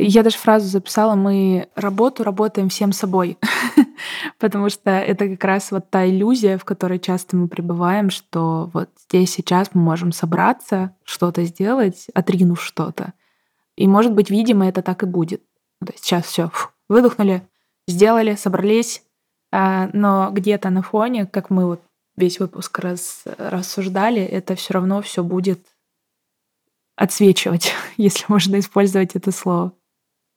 S2: Я даже фразу записала, мы работу работаем всем собой, потому что это как раз вот та иллюзия, в которой часто мы пребываем, что вот здесь сейчас мы можем собраться, что-то сделать, отринув что-то. И, может быть, видимо, это так и будет. То есть сейчас все выдохнули, сделали, собрались, а, но где-то на фоне, как мы вот весь выпуск раз, рассуждали, это все равно все будет отсвечивать, если можно использовать это слово.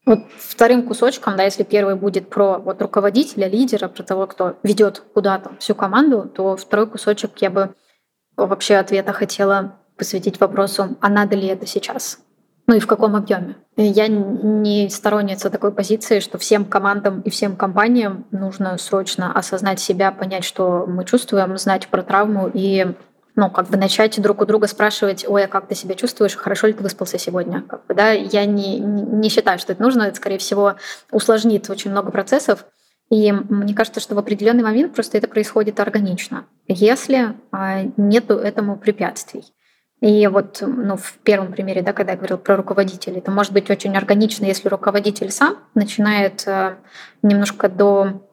S3: Вот вторым кусочком, да, если первый будет про вот руководителя, лидера, про того, кто ведет куда-то всю команду, то второй кусочек я бы вообще ответа хотела посвятить вопросу, а надо ли это сейчас? Ну и в каком объеме? Я не сторонница такой позиции, что всем командам и всем компаниям нужно срочно осознать себя, понять, что мы чувствуем, знать про травму и ну, как бы начать друг у друга спрашивать, ой, а как ты себя чувствуешь, хорошо ли ты выспался сегодня? Как бы, да, я не, не считаю, что это нужно, это, скорее всего, усложнит очень много процессов. И мне кажется, что в определенный момент просто это происходит органично, если а, нету этому препятствий. И вот ну, в первом примере, да, когда я говорил про руководителей, это может быть очень органично, если руководитель сам начинает э, немножко до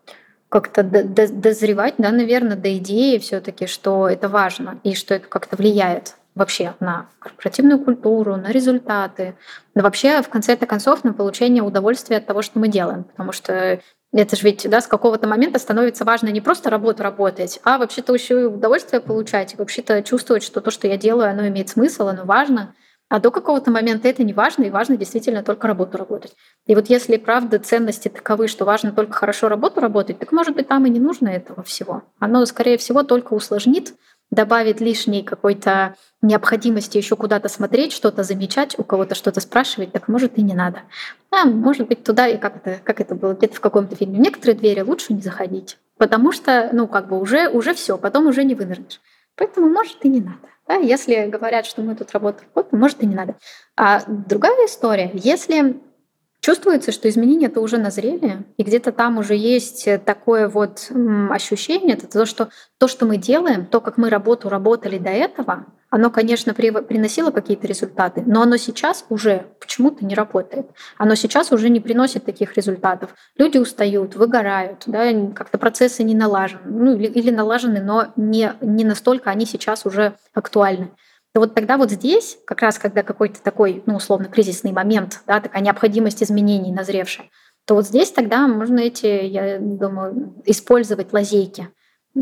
S3: как-то дозревать, да, наверное, до идеи все-таки, что это важно и что это как-то влияет вообще на корпоративную культуру, на результаты, да вообще в конце концов на получение удовольствия от того, что мы делаем, потому что это же ведь да, с какого-то момента становится важно не просто работу работать, а вообще-то еще и удовольствие получать, и вообще-то чувствовать, что то, что я делаю, оно имеет смысл, оно важно, а до какого-то момента это не важно, и важно действительно только работу работать. И вот если, правда, ценности таковы, что важно только хорошо работу работать, так, может быть, там и не нужно этого всего. Оно, скорее всего, только усложнит, добавит лишней какой-то необходимости еще куда-то смотреть, что-то замечать, у кого-то что-то спрашивать, так может и не надо. А может быть туда и как это, как это было где-то в каком-то фильме. В некоторые двери лучше не заходить, потому что, ну, как бы уже, уже все, потом уже не вынырнешь. Поэтому может и не надо. Да, если говорят, что мы тут работаем вот, может и не надо. А другая история, если чувствуется, что изменения-то уже назрели, и где-то там уже есть такое вот ощущение, это то, что то, что мы делаем, то, как мы работу работали до этого, оно, конечно, приносило какие-то результаты, но оно сейчас уже почему-то не работает. Оно сейчас уже не приносит таких результатов. Люди устают, выгорают, да, как-то процессы не налажены, ну, или, или налажены, но не, не настолько они сейчас уже актуальны. То вот тогда вот здесь, как раз когда какой-то такой, ну, условно, кризисный момент, да, такая необходимость изменений назревшая, то вот здесь тогда можно эти, я думаю, использовать лазейки,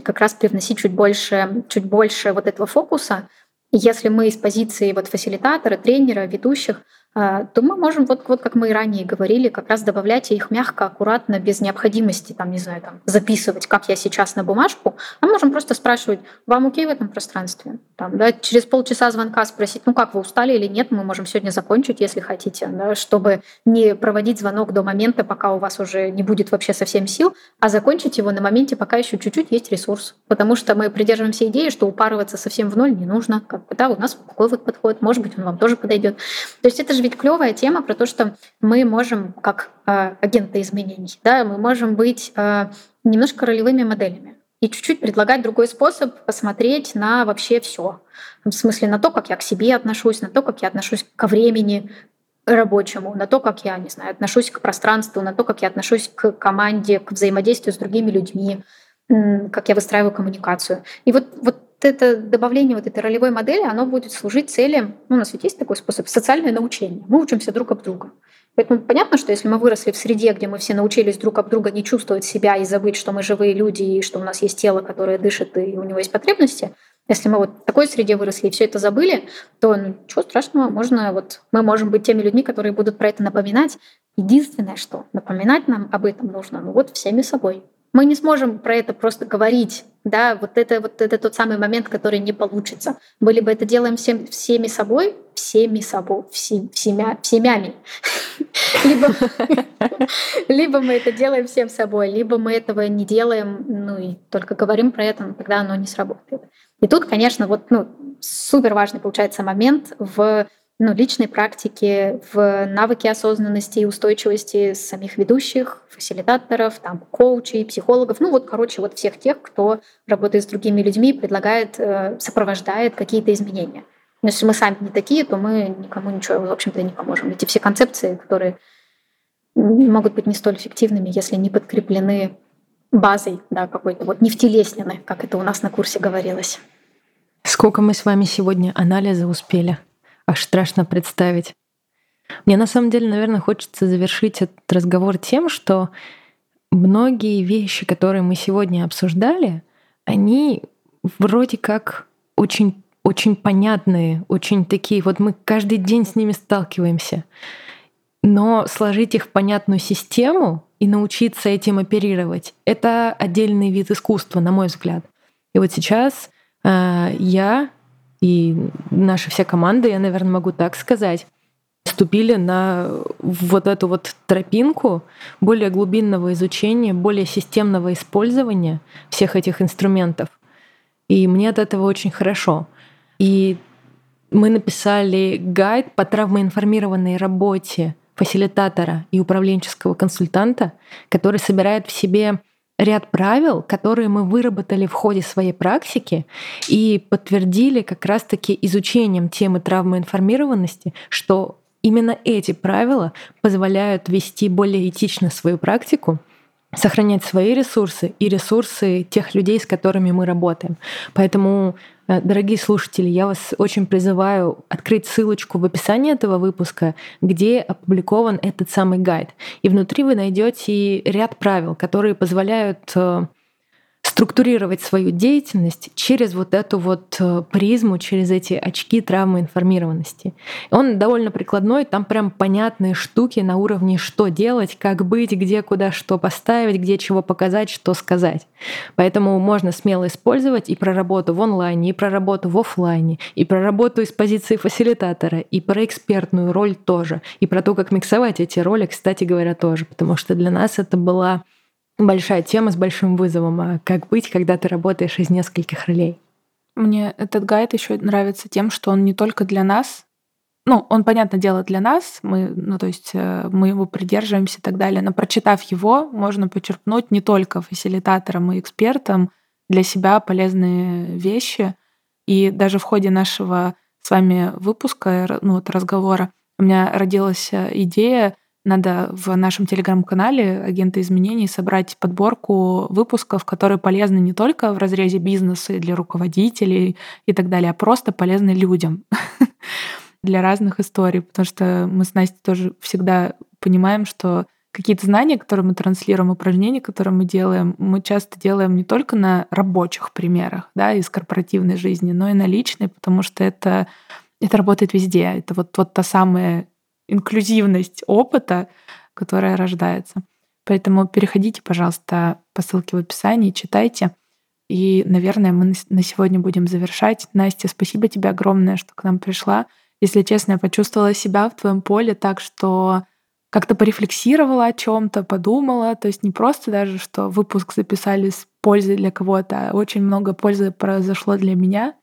S3: как раз привносить чуть больше, чуть больше вот этого фокуса, если мы из позиции вот фасилитатора, тренера, ведущих то мы можем, вот, вот как мы и ранее говорили, как раз добавлять их мягко, аккуратно, без необходимости, там, не знаю, там, записывать, как я сейчас на бумажку, а можем просто спрашивать, вам окей в этом пространстве? Там, да, через полчаса звонка спросить, ну как, вы устали или нет, мы можем сегодня закончить, если хотите, да, чтобы не проводить звонок до момента, пока у вас уже не будет вообще совсем сил, а закончить его на моменте, пока еще чуть-чуть есть ресурс. Потому что мы придерживаемся идеи, что упарываться совсем в ноль не нужно. Как бы, да, у нас такой вот подход, может быть, он вам тоже подойдет. То есть это же ведь клевая тема про то, что мы можем, как э, агенты изменений, да, мы можем быть э, немножко ролевыми моделями и чуть-чуть предлагать другой способ посмотреть на вообще все. В смысле на то, как я к себе отношусь, на то, как я отношусь ко времени рабочему, на то, как я, не знаю, отношусь к пространству, на то, как я отношусь к команде, к взаимодействию с другими людьми, как я выстраиваю коммуникацию. И вот, вот это добавление вот этой ролевой модели, оно будет служить цели, ну, у нас ведь есть такой способ, социальное научение. Мы учимся друг об друга. Поэтому понятно, что если мы выросли в среде, где мы все научились друг об друга не чувствовать себя и забыть, что мы живые люди, и что у нас есть тело, которое дышит, и у него есть потребности, если мы вот в такой среде выросли и все это забыли, то ну, ничего страшного, можно вот мы можем быть теми людьми, которые будут про это напоминать. Единственное, что напоминать нам об этом нужно, ну вот всеми собой. Мы не сможем про это просто говорить, да, вот это вот это тот самый момент, который не получится. Мы либо это делаем всем, всеми собой, всеми собой, всеми, всемя, всемями, либо, либо мы это делаем всем собой, либо мы этого не делаем, ну и только говорим про это, но тогда оно не сработает. И тут, конечно, вот ну, супер важный получается момент в ну, личной практике, в навыке осознанности и устойчивости самих ведущих, фасилитаторов, там, коучей, психологов, ну вот, короче, вот всех тех, кто работает с другими людьми, предлагает, э, сопровождает какие-то изменения. Но если мы сами не такие, то мы никому ничего, в общем-то, не поможем. Эти все концепции, которые могут быть не столь эффективными, если не подкреплены базой, да, какой-то вот не втелеснены, как это у нас на курсе говорилось.
S1: Сколько мы с вами сегодня анализа успели? Аж страшно представить. Мне на самом деле, наверное, хочется завершить этот разговор тем, что многие вещи, которые мы сегодня обсуждали, они вроде как очень очень понятные, очень такие, вот мы каждый день с ними сталкиваемся. Но сложить их в понятную систему и научиться этим оперировать — это отдельный вид искусства, на мой взгляд. И вот сейчас э, я и наша вся команда, я, наверное, могу так сказать, ступили на вот эту вот тропинку более глубинного изучения, более системного использования всех этих инструментов. И мне от этого очень хорошо. И мы написали гайд по травмоинформированной работе фасилитатора и управленческого консультанта, который собирает в себе ряд правил, которые мы выработали в ходе своей практики и подтвердили как раз-таки изучением темы травмоинформированности, что именно эти правила позволяют вести более этично свою практику, сохранять свои ресурсы и ресурсы тех людей, с которыми мы работаем. Поэтому дорогие слушатели, я вас очень призываю открыть ссылочку в описании этого выпуска, где опубликован этот самый гайд. И внутри вы найдете ряд правил, которые позволяют э, структурировать свою деятельность через вот эту вот э, призму, через эти очки травмы информированности. Он довольно прикладной, там прям понятные штуки на уровне, что делать, как быть, где, куда, что поставить, где чего показать, что сказать. Поэтому можно смело использовать и про работу в онлайне, и про работу в офлайне, и про работу из позиции фасилитатора, и про экспертную роль тоже, и про то, как миксовать эти роли, кстати говоря, тоже, потому что для нас это была большая тема с большим вызовом. А как быть, когда ты работаешь из нескольких ролей?
S2: Мне этот гайд еще нравится тем, что он не только для нас, ну, он, понятное дело, для нас, мы, ну, то есть э, мы его придерживаемся и так далее, но прочитав его, можно почерпнуть не только фасилитаторам и экспертам для себя полезные вещи. И даже в ходе нашего с вами выпуска, ну, вот разговора, у меня родилась э, идея надо в нашем телеграм-канале агенты изменений собрать подборку выпусков, которые полезны не только в разрезе бизнеса и для руководителей и так далее, а просто полезны людям для разных историй, потому что мы с Настей тоже всегда понимаем, что какие-то знания, которые мы транслируем, упражнения, которые мы делаем, мы часто делаем не только на рабочих примерах, да, из корпоративной жизни, но и на личной, потому что это, это работает везде. Это вот, вот та самая инклюзивность опыта, которая рождается. Поэтому переходите, пожалуйста, по ссылке в описании, читайте. И, наверное, мы на сегодня будем завершать. Настя, спасибо тебе огромное, что к нам пришла. Если честно, я почувствовала себя в твоем поле так, что как-то порефлексировала о чем-то, подумала. То есть не просто даже, что выпуск записали с пользой для кого-то, а очень много пользы произошло для меня.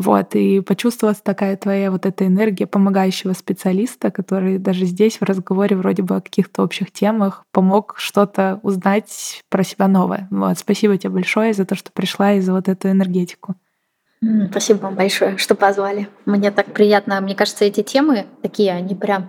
S2: Вот, и почувствовалась такая твоя вот эта энергия помогающего специалиста, который даже здесь в разговоре вроде бы о каких-то общих темах помог что-то узнать про себя новое. Вот, спасибо тебе большое за то, что пришла и за вот эту энергетику.
S3: Спасибо вам большое, что позвали. Мне так приятно. Мне кажется, эти темы такие, они прям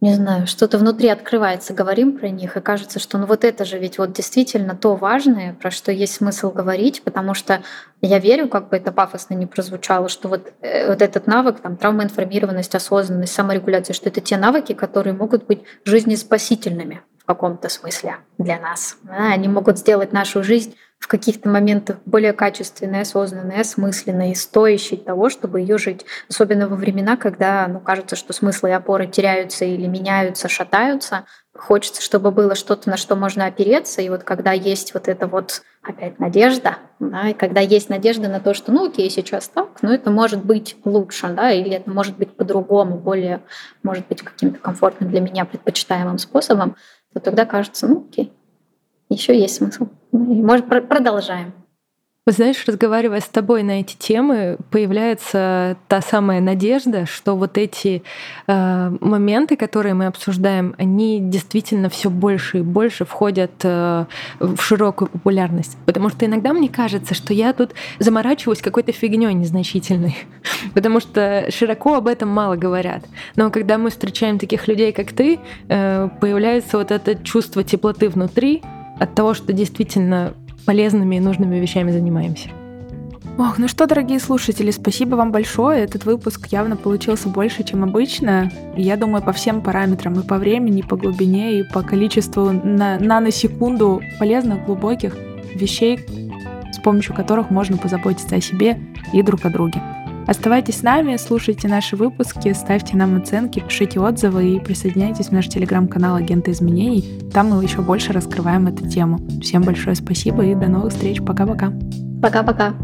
S3: не знаю, что-то внутри открывается, говорим про них, и кажется, что ну вот это же ведь вот действительно то важное, про что есть смысл говорить, потому что я верю, как бы это пафосно не прозвучало, что вот, э, вот этот навык, там, травмоинформированность, осознанность, саморегуляция, что это те навыки, которые могут быть жизнеспасительными в каком-то смысле для нас. Да, они могут сделать нашу жизнь в каких-то моментах более качественной, осознанной, осмысленной, стоящей того, чтобы ее жить. Особенно во времена, когда ну, кажется, что смыслы и опоры теряются или меняются, шатаются. Хочется, чтобы было что-то, на что можно опереться. И вот когда есть вот эта вот опять надежда, да, и когда есть надежда на то, что ну окей, сейчас так, но это может быть лучше, да, или это может быть по-другому, более, может быть, каким-то комфортным для меня предпочитаемым способом, то тогда кажется, ну окей, еще есть смысл. Может, продолжаем.
S1: Вы знаешь, разговаривая с тобой на эти темы, появляется та самая надежда, что вот эти э, моменты, которые мы обсуждаем, они действительно все больше и больше входят э, в широкую популярность. Потому что иногда мне кажется, что я тут заморачиваюсь какой-то фигней незначительной, потому что широко об этом мало говорят. Но когда мы встречаем таких людей, как ты, э, появляется вот это чувство теплоты внутри, от того, что действительно полезными и нужными вещами занимаемся.
S2: Ох, ну что, дорогие слушатели, спасибо вам большое. Этот выпуск явно получился больше, чем обычно. Я думаю, по всем параметрам, и по времени, и по глубине, и по количеству на наносекунду полезных, глубоких вещей, с помощью которых можно позаботиться о себе и друг о друге. Оставайтесь с нами, слушайте наши выпуски, ставьте нам оценки, пишите отзывы и присоединяйтесь в наш телеграм-канал Агенты изменений. Там мы еще больше раскрываем эту тему. Всем большое спасибо и до новых встреч. Пока-пока.
S3: Пока-пока.